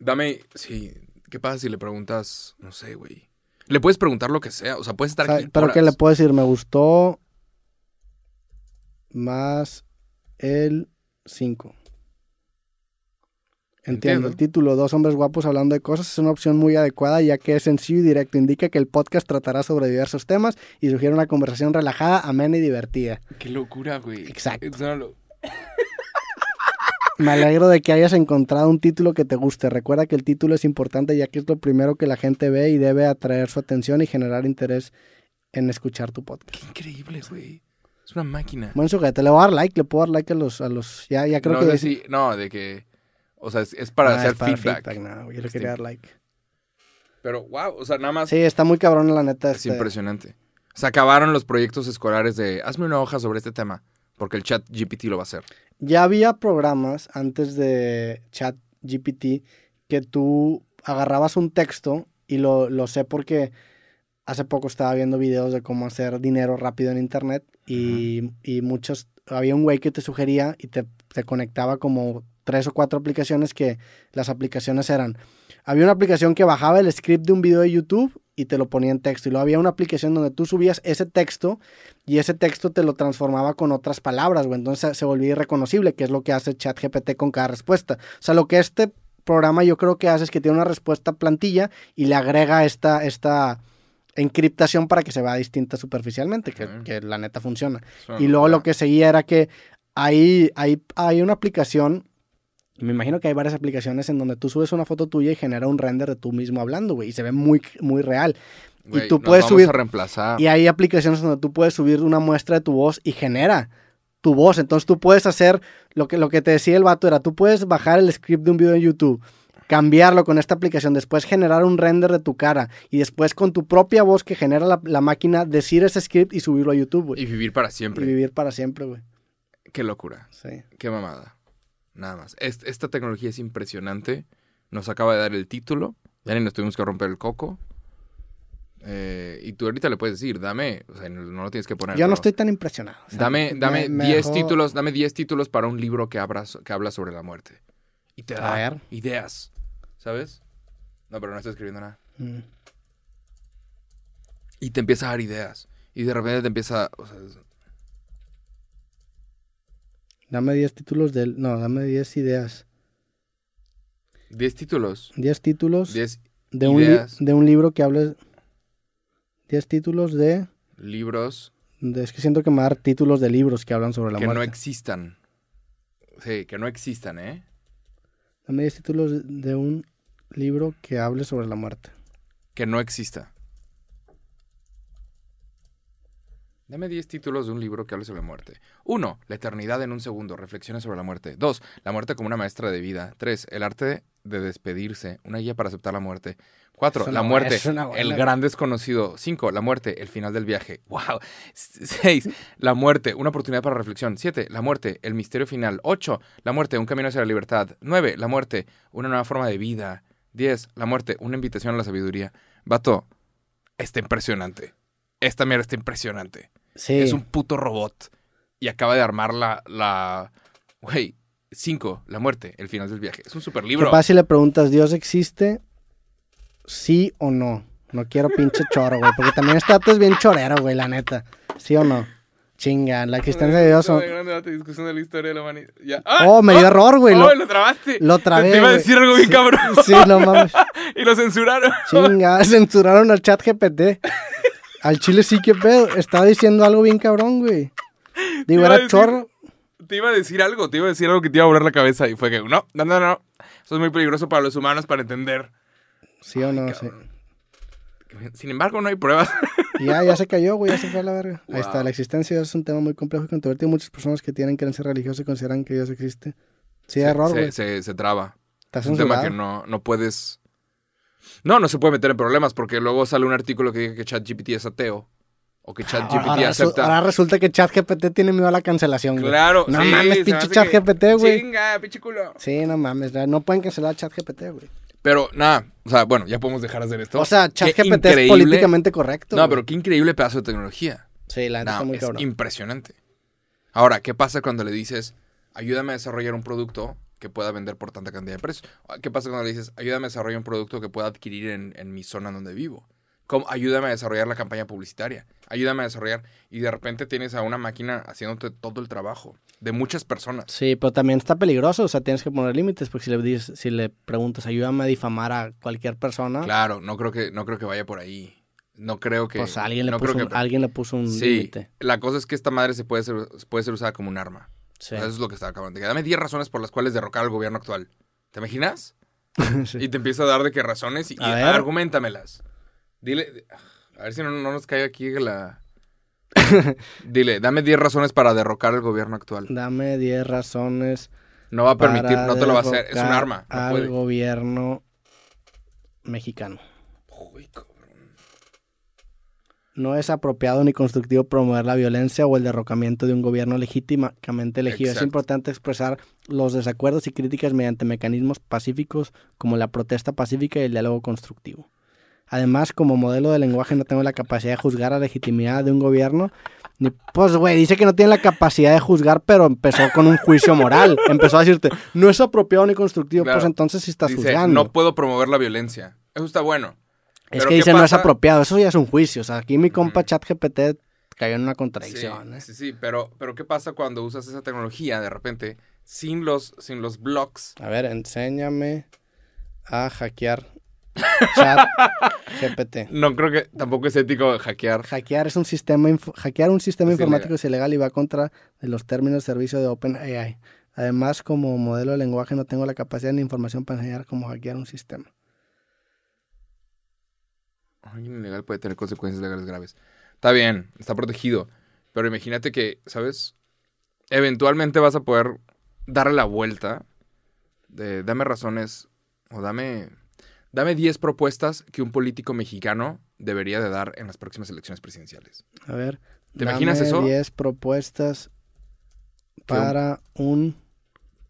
dame, sí, ¿qué pasa si le preguntas, no sé, güey? Le puedes preguntar lo que sea, o sea, puedes estar O sea, aquí pero horas. ¿qué le puedo decir? Me gustó más el 5. Entiendo. Entiendo. El título, Dos hombres guapos hablando de cosas, es una opción muy adecuada ya que es sencillo y directo. Indica que el podcast tratará sobre diversos temas y sugiere una conversación relajada, amena y divertida. Qué locura, güey. Exacto. Me alegro de que hayas encontrado un título que te guste. Recuerda que el título es importante ya que es lo primero que la gente ve y debe atraer su atención y generar interés en escuchar tu podcast. Qué increíble, güey. Es una máquina. Buen sujeto, le voy a dar like, le puedo dar like a los, a los, ya, ya creo no, que... si- no, de que, o sea, es, es para Ah, hacer es para feedback. no, yo le Sí. quería dar like. Pero, wow, o sea, nada más Sí, está muy cabrón la neta. Es este, impresionante. Se acabaron los proyectos escolares de hazme una hoja sobre este tema, porque el chat GPT lo va a hacer. Ya había programas antes de Chat GPT que tú agarrabas un texto y lo, lo sé porque hace poco estaba viendo videos de cómo hacer dinero rápido en internet y, y muchos, había un güey que te sugería y te, te conectaba como tres o cuatro aplicaciones que las aplicaciones eran, había una aplicación que bajaba el script de un video de YouTube y te lo ponía en texto y luego había una aplicación donde tú subías ese texto y ese texto te lo transformaba con otras palabras, güey. Entonces se volvía irreconocible, que es lo que hace ChatGPT con cada respuesta. O sea, lo que este programa yo creo que hace es que tiene una respuesta plantilla y le agrega esta, esta encriptación para que se vea distinta superficialmente, que, la neta funciona. Y luego lo que seguía era que hay, hay, hay una aplicación, me imagino que hay varias aplicaciones en donde tú subes una foto tuya y genera un render de tú mismo hablando, güey, y se ve muy, muy real. Y tú puedes subir- reemplazar. Y hay aplicaciones donde tú puedes subir una muestra de tu voz y genera tu voz. Entonces tú puedes hacer lo que, lo que te decía el vato era, tú puedes bajar el script de un video en YouTube, cambiarlo con esta aplicación, después generar un render de tu cara y después con tu propia voz que genera la, la máquina decir ese script y subirlo a YouTube, güey. Y vivir para Y, siempre. vivir para siempre, güey. Qué locura. Sí. Qué mamada. Nada más. Est- esta tecnología es impresionante. Nos acaba de dar el título. Ya ni nos tuvimos que romper el coco. Eh, y tú ahorita le puedes decir, dame, o sea, no, lo tienes que poner. Yo no estoy tan impresionado. O sea, Dame, me- dame me 10 dejó- títulos, dame 10 títulos para un libro que, abra, que habla sobre la muerte. Y te da ver. ideas. ¿Sabes? No, pero no estoy escribiendo nada. Mm. Y te empieza a dar ideas. Y de repente te empieza. O sea, Dame 10 títulos del... No, dame 10 ideas. 10 títulos. 10 títulos 10 de un, ideas. de un libro que hable... 10 títulos de... libros de- Es que siento que me dar títulos de libros que hablan sobre la que no muerte. existan. Sí, que no existan, ¿eh? Dame 10 títulos de un libro que hable sobre la muerte. Que no exista. Dame 10 títulos de un libro que hable sobre la muerte. 1. La eternidad en un segundo. Reflexiones sobre la muerte. 2. La muerte como una maestra de vida. 3. El arte de despedirse. Una guía para aceptar la muerte. 4. Es La muerte. El gran desconocido. 5. La muerte. El final del viaje. ¡Wow! 6. La muerte. Una oportunidad para reflexión. 7. La muerte. El misterio final. 8. La muerte. Un camino hacia la libertad. 9. La muerte. Una nueva forma de vida. 10. La muerte. Una invitación a la sabiduría. Vato, está impresionante. Esta mierda está impresionante. Sí. Es un puto robot. Y acaba de armar la. la... Güey, 5. La muerte. El final del viaje. Es un super ¿Qué libro. pasa si le preguntas, ¿Dios existe? ¿Sí o no? No quiero pinche choro, güey. Porque también este dato es bien chorero, güey, la neta. ¿Sí o no? Chinga, la existencia de Dios. o- gran debate, discusión de la historia de la humanidad. Ya. Oh, me dio error, güey. ¡Oh, Lo, lo trabaste! lo trabé, Te iba a decir algo bien cabrón. sí, no mames. *laughs* y lo censuraron. Chinga, *laughs* censuraron al chat GPT. *laughs* Al chile sí, qué pedo. Estaba diciendo algo bien cabrón, güey. Digo, era decir- chorro. Te iba a decir algo, te iba a decir algo que te iba a volar la cabeza. Y fue que, no, no, no, no. Eso es muy peligroso para los humanos para entender. Sí o no, sí. Sin embargo, no hay pruebas. *laughs* Ya, ya se cayó, güey, ya se fue a la verga. Ahí está, la existencia es un tema muy complejo y controvertido. Muchas personas que tienen creencia religiosa consideran que Dios existe. Sí, se, error, se- güey. se- se traba. Es un tema que no, no puedes. No, no se puede meter en problemas porque luego sale un artículo que diga que ChatGPT es ateo. O que Ahora, ChatGPT ahora acepta. ahora resulta que ChatGPT tiene miedo a la cancelación, güey. Claro, No sí, mames, pinche ChatGPT, güey. Chinga, pinche culo. Sí, no mames, no pueden cancelar ChatGPT, güey. Pero nada, o sea, bueno, ya podemos dejar de hacer esto. O sea, ChatGPT es políticamente correcto. No, güey. pero qué increíble pedazo de tecnología. Sí, la neta No, está muy es cabrón. impresionante. Ahora, ¿qué pasa cuando le dices, ayúdame a desarrollar un producto que pueda vender por tanta cantidad de precios? ¿Qué pasa cuando le dices, ayúdame a desarrollar un producto que pueda adquirir en, en mi zona donde vivo? ¿Cómo? Ayúdame a desarrollar la campaña publicitaria. Ayúdame a desarrollar. Y de repente tienes a una máquina haciéndote todo el trabajo de muchas personas. Sí, pero también está peligroso, o sea, tienes que poner límites, porque si le dices, si le preguntas, ayúdame a difamar a cualquier persona, Claro, no creo que, no creo que vaya por ahí. No creo que. pues alguien le, no puso creo un, que- alguien le puso un Sí, límite. la cosa es que esta madre se puede ser, puede ser usada como un arma. Sí. Eso es lo que estaba acabando de decir. Dame 10 razones por las cuales derrocar al gobierno actual. ¿Te imaginas? *laughs* Sí. Y te empieza a dar de qué razones y, y argumentamelas. Dile, a ver si no, no nos cae aquí la... *laughs* Dile, dame 10 razones para derrocar al gobierno actual. Dame 10 razones No va a permitir, no te lo va a hacer. Es un arma. No al puede. gobierno mexicano. Uy, cabrón. No es apropiado ni constructivo promover la violencia o el derrocamiento de un gobierno legítimamente elegido. Es importante expresar los desacuerdos y críticas mediante mecanismos pacíficos como la protesta pacífica y el diálogo constructivo. Además, como modelo de lenguaje no tengo la capacidad de juzgar la legitimidad de un gobierno. Ni, pues, güey, dice que no tiene la capacidad de juzgar, pero empezó con un juicio moral. Empezó a decirte, no es apropiado ni constructivo. Claro. Pues entonces sí estás Dice, juzgando. no puedo promover la violencia. Eso está bueno. Es que ¿qué dice no es apropiado, eso ya es un juicio. O sea, aquí mi compa. ChatGPT cayó en una Sí, contradicción. ¿eh? sí, sí, pero, pero ¿qué pasa cuando usas esa tecnología de repente sin los, sin los blocks? A ver, enséñame a hackear *laughs* ChatGPT. No creo que tampoco es ético hackear. Hackear es un sistema hackear un sistema Es informático es ilegal y va contra de los términos de servicio de OpenAI. Además, como modelo de lenguaje no tengo la capacidad ni información para enseñar cómo hackear un sistema. Alguien ilegal puede tener consecuencias legales graves. Está bien, está protegido. Pero imagínate que, ¿sabes? Eventualmente vas a poder darle la vuelta de dame razones o dame dame 10 propuestas que un político mexicano debería de dar en las próximas elecciones presidenciales. A ver, ¿Te imaginas eso? 10 propuestas para un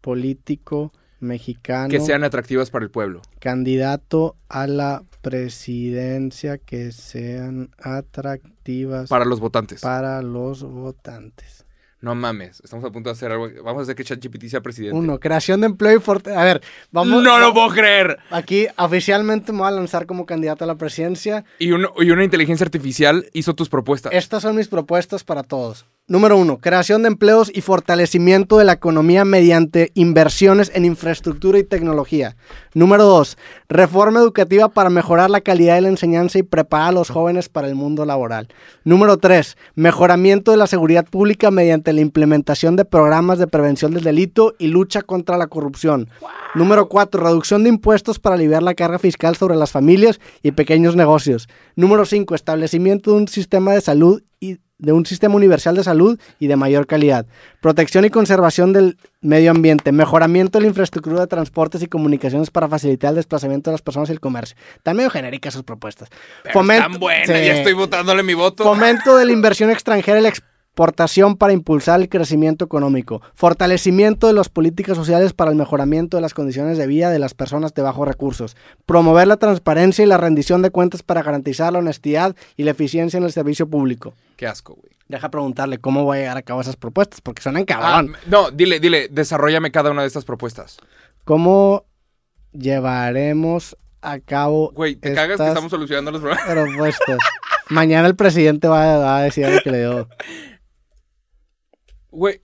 político mexicano Que sean atractivas para el pueblo. candidato a la presidencia que sean atractivas Para los votantes. para los votantes. No mames, estamos a punto de hacer algo. Vamos a hacer que ChatGPT sea presidente. Uno, creación de empleo y forte. A ver, vamos. no lo puedo creer. Aquí oficialmente me voy a lanzar como candidato a la presidencia. Y, y una inteligencia artificial hizo tus propuestas. Estas son mis propuestas para todos. Número uno, creación de empleos y fortalecimiento de la economía mediante inversiones en infraestructura y tecnología. Número dos, reforma educativa para mejorar la calidad de la enseñanza y preparar a los jóvenes para el mundo laboral. Número tres, mejoramiento de la seguridad pública mediante la implementación de programas de prevención del delito y lucha contra la corrupción. Número cuatro, reducción de impuestos para aliviar la carga fiscal sobre las familias y pequeños negocios. Número cinco, establecimiento de un sistema de salud de un sistema universal de salud y de mayor calidad. Protección y conservación del medio ambiente. Mejoramiento de la infraestructura de transportes y comunicaciones para facilitar el desplazamiento de las personas y el comercio. Están medio genéricas sus propuestas. Pero están buenas, sí. ya estoy votándole mi voto. Fomento de la inversión extranjera y la exportación para impulsar el crecimiento económico. Fortalecimiento de las políticas sociales para el mejoramiento de las condiciones de vida de las personas de bajos recursos. Promover la transparencia y la rendición de cuentas para garantizar la honestidad y la eficiencia en el servicio público. Qué asco, güey. Deja preguntarle cómo voy a llegar a cabo esas propuestas, porque suenan Ah, cabrón. no, dile, dile, desarrollame cada una de estas propuestas. ¿Cómo llevaremos a cabo Güey, te cagas que estamos solucionando los problemas. propuestas? Mañana el presidente va, va a decir lo que le dio. *laughs* Güey,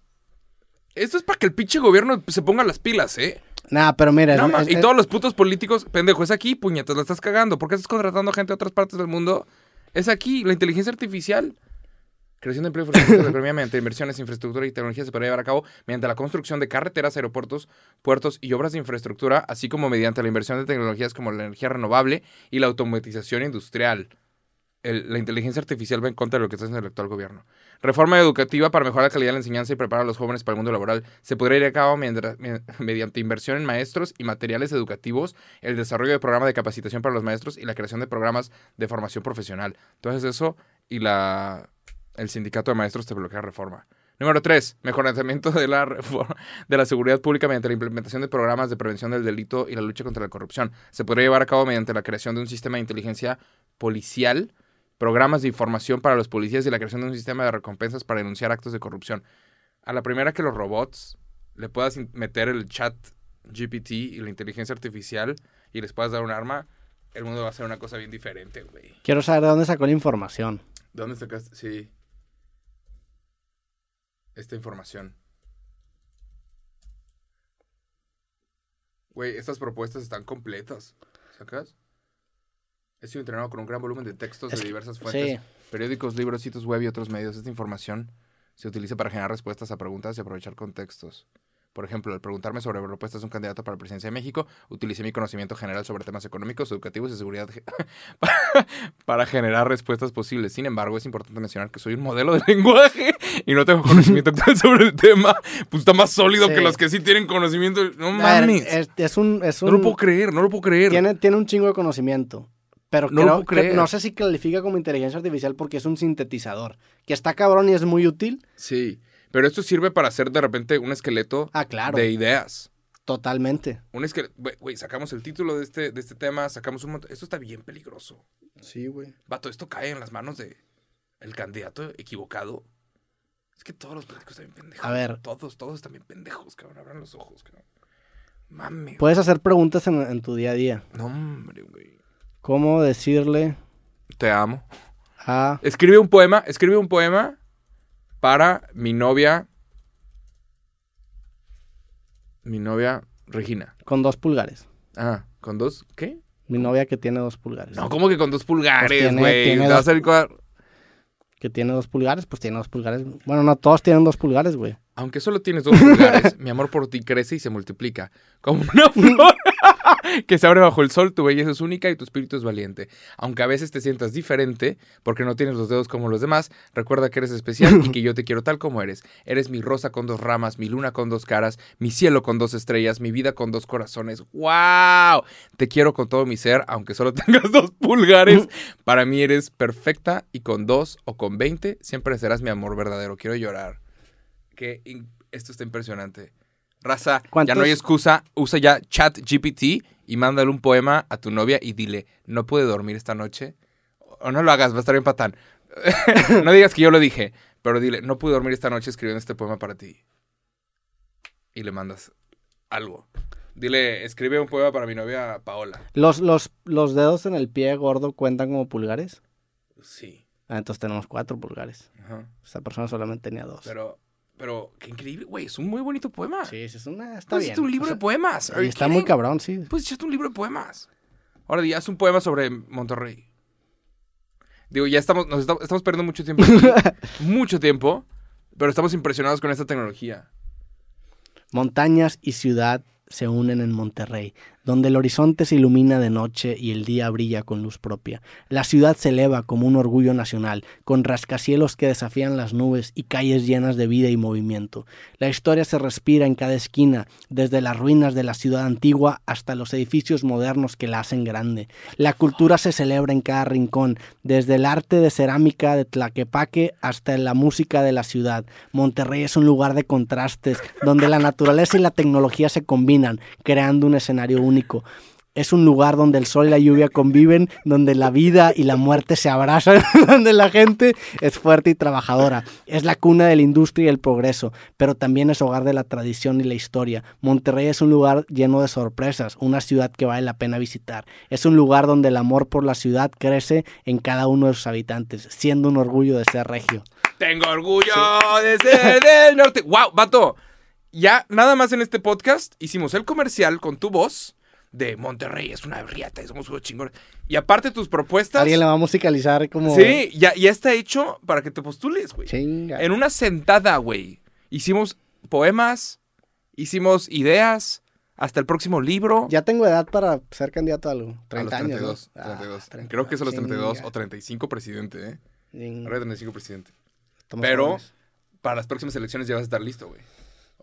esto es para que el pinche gobierno se ponga las pilas, ¿eh? Nah, pero mira, No, es- ma- es- y todos los putos políticos, pendejo, es aquí, puñetas, la estás cagando. ¿Por qué estás contratando gente de otras partes del mundo? Es aquí, la inteligencia artificial. Creación de empleo y de la economía mediante inversiones, infraestructura y tecnología se podrá llevar a cabo mediante la construcción de carreteras, aeropuertos, puertos y obras de infraestructura, así como mediante la inversión de tecnologías como la energía renovable y la automatización industrial. el- la inteligencia artificial va en contra de lo que está haciendo el actual gobierno. Reforma educativa para mejorar la calidad de la enseñanza y preparar a los jóvenes para el mundo laboral. Se podría ir a cabo *laughs* mediante inversión en maestros y materiales educativos, el desarrollo de programas de capacitación para los maestros y la creación de programas de formación profesional. Haces eso y la, el sindicato de maestros te bloquea reforma. Número 3. Mejoramiento de la, reforma- de la seguridad pública mediante la implementación de programas de prevención del delito y la lucha contra la corrupción. Se podría llevar a cabo mediante la creación de un sistema de inteligencia policial, programas de información para los policías y la creación de un sistema de recompensas para denunciar actos de corrupción. A la primera que los robots le puedas meter el chat GPT y la inteligencia artificial y les puedas dar un arma, el mundo va a ser una cosa bien diferente, güey. Quiero saber de dónde sacó la información. ¿De dónde sacaste? Sí. Esta información. Güey, estas propuestas están completas. ¿Sacas? He sido entrenado con un gran volumen de textos Es de diversas fuentes, Sí. periódicos, libros, sitios web y otros medios. Esta información se utiliza para generar respuestas a preguntas y aprovechar contextos. Por ejemplo, al preguntarme sobre propuestas de un candidato para la presidencia de México, utilicé mi conocimiento general sobre temas económicos, educativos y seguridad *laughs* para, generar respuestas posibles. Sin embargo, es importante mencionar que soy un modelo de *laughs* lenguaje y no tengo conocimiento *laughs* actual sobre el tema. Pues está más sólido Sí. que los que sí tienen conocimiento. No ver, mames. es, es un, es no lo puedo creer, no lo puedo creer. tiene, tiene un chingo de conocimiento. Pero No creo que- no sé si califica como inteligencia artificial porque es un sintetizador. Que está cabrón y es muy útil. Sí, pero esto sirve para hacer de repente un esqueleto Ah, claro. de ideas. Totalmente. Un esqueleto. Güey, sacamos el título de este, de este tema, sacamos un montón. Esto está bien peligroso. Sí, güey. Vato, esto cae en las manos de el candidato equivocado. Es que todos los políticos están bien pendejos. A ver. Todos, todos están bien pendejos, cabrón. Abran los ojos, cabrón. Mame. Puedes hacer preguntas en, en tu día a día. No, hombre, güey. ¿Cómo decirle Te amo. a... Escribe un poema, escribe un poema para mi novia. Mi novia Regina. con dos pulgares? Ah, ¿con dos? ¿Qué? Mi novia que tiene dos pulgares. No, ¿cómo que con dos pulgares, Pues güey? con- Que tiene dos pulgares, pues tiene dos pulgares. Bueno, no todos tienen dos pulgares, güey. Aunque solo tienes dos pulgares, *laughs* mi amor por ti crece y se multiplica. Como una *laughs* flor *laughs* que se abre bajo el sol, tu belleza es única y tu espíritu es valiente. Aunque a veces te sientas diferente porque no tienes los dedos como los demás, recuerda que eres especial y que yo te quiero tal como eres. Eres mi rosa con dos ramas, mi luna con dos caras, mi cielo con dos estrellas, mi vida con dos corazones. ¡Wow! Te quiero con todo mi ser, aunque solo *laughs* tengas dos pulgares. Para mí eres perfecta y con dos o con veinte siempre serás mi amor verdadero. Quiero llorar que esto está impresionante. Raza, ya ¿Cuántos- no hay excusa, usa ya chat GPT y mándale un poema a tu novia y dile, no pude dormir esta noche. O no lo hagas, va a estar bien patán. *laughs* no digas que yo lo dije, pero dile, no pude dormir esta noche escribiendo este poema para ti. Y le mandas algo. Dile, escribe un poema para mi novia Paola. ¿Los, los, ¿Los dedos en el pie gordo cuentan como pulgares? Sí. Ah, entonces tenemos cuatro pulgares. Ajá. Esta persona solamente tenía dos. Pero, pero, qué increíble, güey, es un muy bonito poema. Sí, sí, es una... Está Pues bien. es un libro O sea, de poemas. Y está muy cabrón, sí. Pues echaste un libro de poemas. Ahora haz un poema sobre Monterrey. Digo, ya estamos, nos estamos, estamos perdiendo mucho tiempo. *laughs* mucho tiempo. Pero estamos impresionados con esta tecnología. Montañas y ciudad se unen en Monterrey, donde el horizonte se ilumina de noche y el día brilla con luz propia. La ciudad se eleva como un orgullo nacional, con rascacielos que desafían las nubes y calles llenas de vida y movimiento. La historia se respira en cada esquina, desde las ruinas de la ciudad antigua hasta los edificios modernos que la hacen grande. La cultura se celebra en cada rincón, desde el arte de cerámica de Tlaquepaque hasta la música de la ciudad. Monterrey es un lugar de contrastes, donde la naturaleza y la tecnología se combinan, creando un escenario único. Es un lugar donde el sol y la lluvia conviven, donde la vida y la muerte se abrazan, *laughs* donde la gente es fuerte y trabajadora. Es la cuna de la industria y el progreso, pero también es hogar de la tradición y la historia. Monterrey es un lugar lleno de sorpresas, una ciudad que vale la pena visitar. Es un lugar donde el amor por la ciudad crece en cada uno de sus habitantes, siendo un orgullo de ser regio. Tengo orgullo de ser del norte. ¡Wow, vato! Ya, nada más en este podcast, hicimos el comercial con tu voz de Monterrey es una riata, somos unos chingones. Y aparte tus propuestas. Alguien la va a musicalizar como... Sí, ya, ya está hecho para que te postules, güey. Chinga. En una sentada, güey. Hicimos poemas, hicimos ideas, hasta el próximo libro. Ya tengo edad para ser candidato a algo. 30 a los años. 32. ¿no? 32. Ah, 30, Creo que es a los 32 chinga. o 35 presidente, ¿eh? Ahora 35 presidente. Estamos Pero jóvenes. para las próximas elecciones ya vas a estar listo, güey.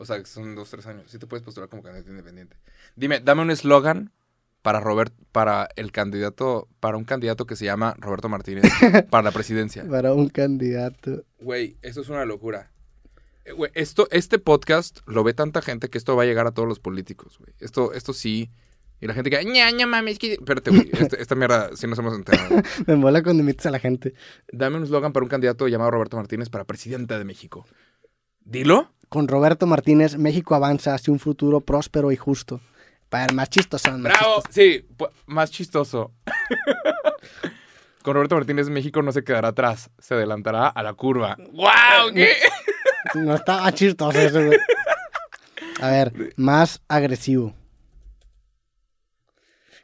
O sea, que son dos, tres años. Sí te puedes postular como candidato independiente. Dime, dame un eslogan para Robert, para el candidato, para un candidato que se llama Roberto Martínez *laughs* para la presidencia. Para un candidato. Güey, eso es una locura. Eh, Güey, esto, este podcast lo ve tanta gente que esto va a llegar a todos los políticos, güey. Esto, esto sí. Y la gente que, ña, ña, mames, que... Espérate, güey. este- esta mierda sí nos hemos enterado. *laughs* Me mola cuando invitas a la gente. Dame un eslogan para un candidato llamado Roberto Martínez para presidenta de México. Dilo. Con Roberto Martínez, México avanza hacia un futuro próspero y justo. Para el más chistoso. más Bravo. chistoso. Sí, más chistoso. *laughs* Con Roberto Martínez, México no se quedará atrás, se adelantará a la curva. ¡Wow! ¿Qué? *laughs* No está más chistoso eso, güey. A ver, más agresivo.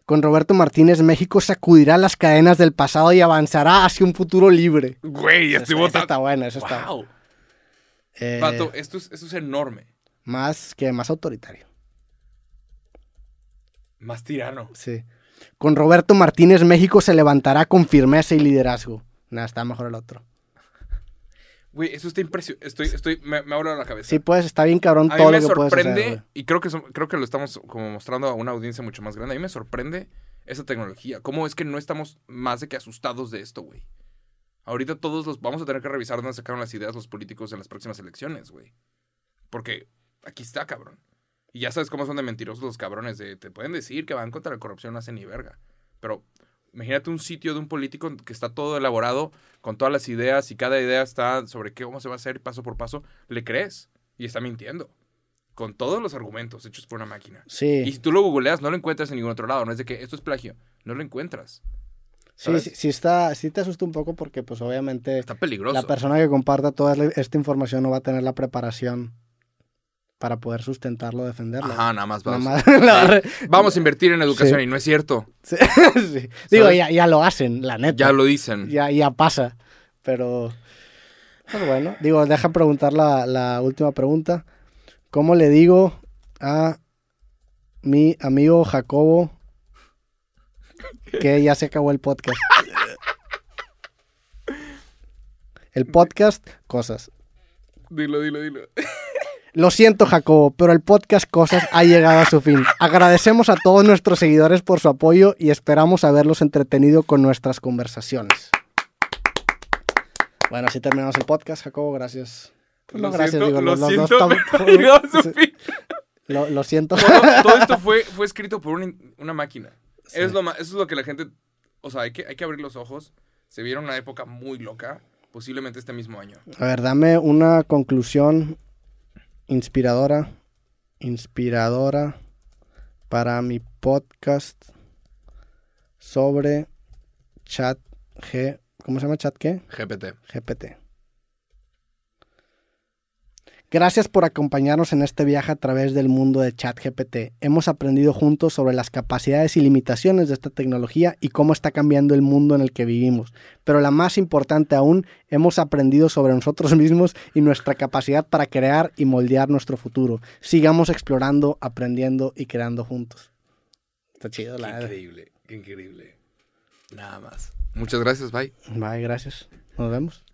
Con Roberto Martínez, México sacudirá las cadenas del pasado y avanzará hacia un futuro libre. Güey, estoy eso votando. está bueno, eso está. Eh, Pato, esto es, esto es enorme. Más que más autoritario. Más tirano. Sí. Con Roberto Martínez, México se levantará con firmeza y liderazgo. Nada, está mejor el otro. Güey, eso está impresionante. Estoy, estoy, me, me ha volado la cabeza. Sí, pues está bien cabrón a mí todo me lo que puedes hacer, y creo que, son- creo que lo estamos como mostrando a una audiencia mucho más grande. A mí me sorprende esa tecnología. ¿Cómo es que no estamos más de que asustados de esto, güey? Ahorita todos los vamos a tener que revisar dónde sacaron las ideas los políticos en las próximas elecciones, güey. Porque aquí está, cabrón. Y ya sabes cómo son de mentirosos los cabrones. De, te pueden decir que van contra la corrupción, no hacen ni verga. Pero imagínate un sitio de un político que está todo elaborado, con todas las ideas, y cada idea está sobre qué, cómo se va a hacer paso por paso. Le crees. Y está mintiendo. Con todos los argumentos hechos por una máquina. Sí, Y si tú lo googleas, no lo encuentras en ningún otro lado. No es de que esto es plagio. No lo encuentras. Sí, sí, sí está, sí te asusta un poco porque pues obviamente Está peligroso. la persona que comparta toda esta información no va a tener la preparación para poder sustentarlo, defenderlo. Ajá, nada más vas. Nada más *laughs* la Vamos a invertir en educación Sí. y no es cierto. Sí, *laughs* sí. Digo, ya, ya lo hacen, la neta. Ya lo dicen. ya, ya pasa. Pero, pues bueno, digo, deja preguntar la, la última pregunta. ¿Cómo le digo a mi amigo Jacobo que ya se acabó el podcast? El podcast, cosas. Dilo, dilo, dilo. Lo siento, Jacobo, pero el podcast Cosas ha llegado a su fin. Agradecemos a todos nuestros seguidores por su apoyo y esperamos haberlos entretenido con nuestras conversaciones. Bueno, así terminamos el podcast, Jacobo, gracias. Lo siento, lo siento, *laughs* lo, siento. Todo, todo esto fue, fue escrito por una, una máquina. Sí. Es lo ma- eso es lo que la gente... O sea, hay que, hay que abrir los ojos. Se vieron una época muy loca. Posiblemente este mismo año. A ver, dame una conclusión inspiradora, inspiradora para mi podcast sobre chat G, ¿cómo se llama chat qué? GPT. GPT. Gracias por acompañarnos en este viaje a través del mundo de ChatGPT. Hemos aprendido juntos sobre las capacidades y limitaciones de esta tecnología y cómo está cambiando el mundo en el que vivimos. Pero la más importante aún, hemos aprendido sobre nosotros *laughs* mismos y nuestra capacidad para crear y moldear nuestro futuro. Sigamos explorando, aprendiendo y creando juntos. Está chido Qué la increíble, qué increíble. Nada más. Muchas gracias, bye. Bye, gracias. Nos vemos.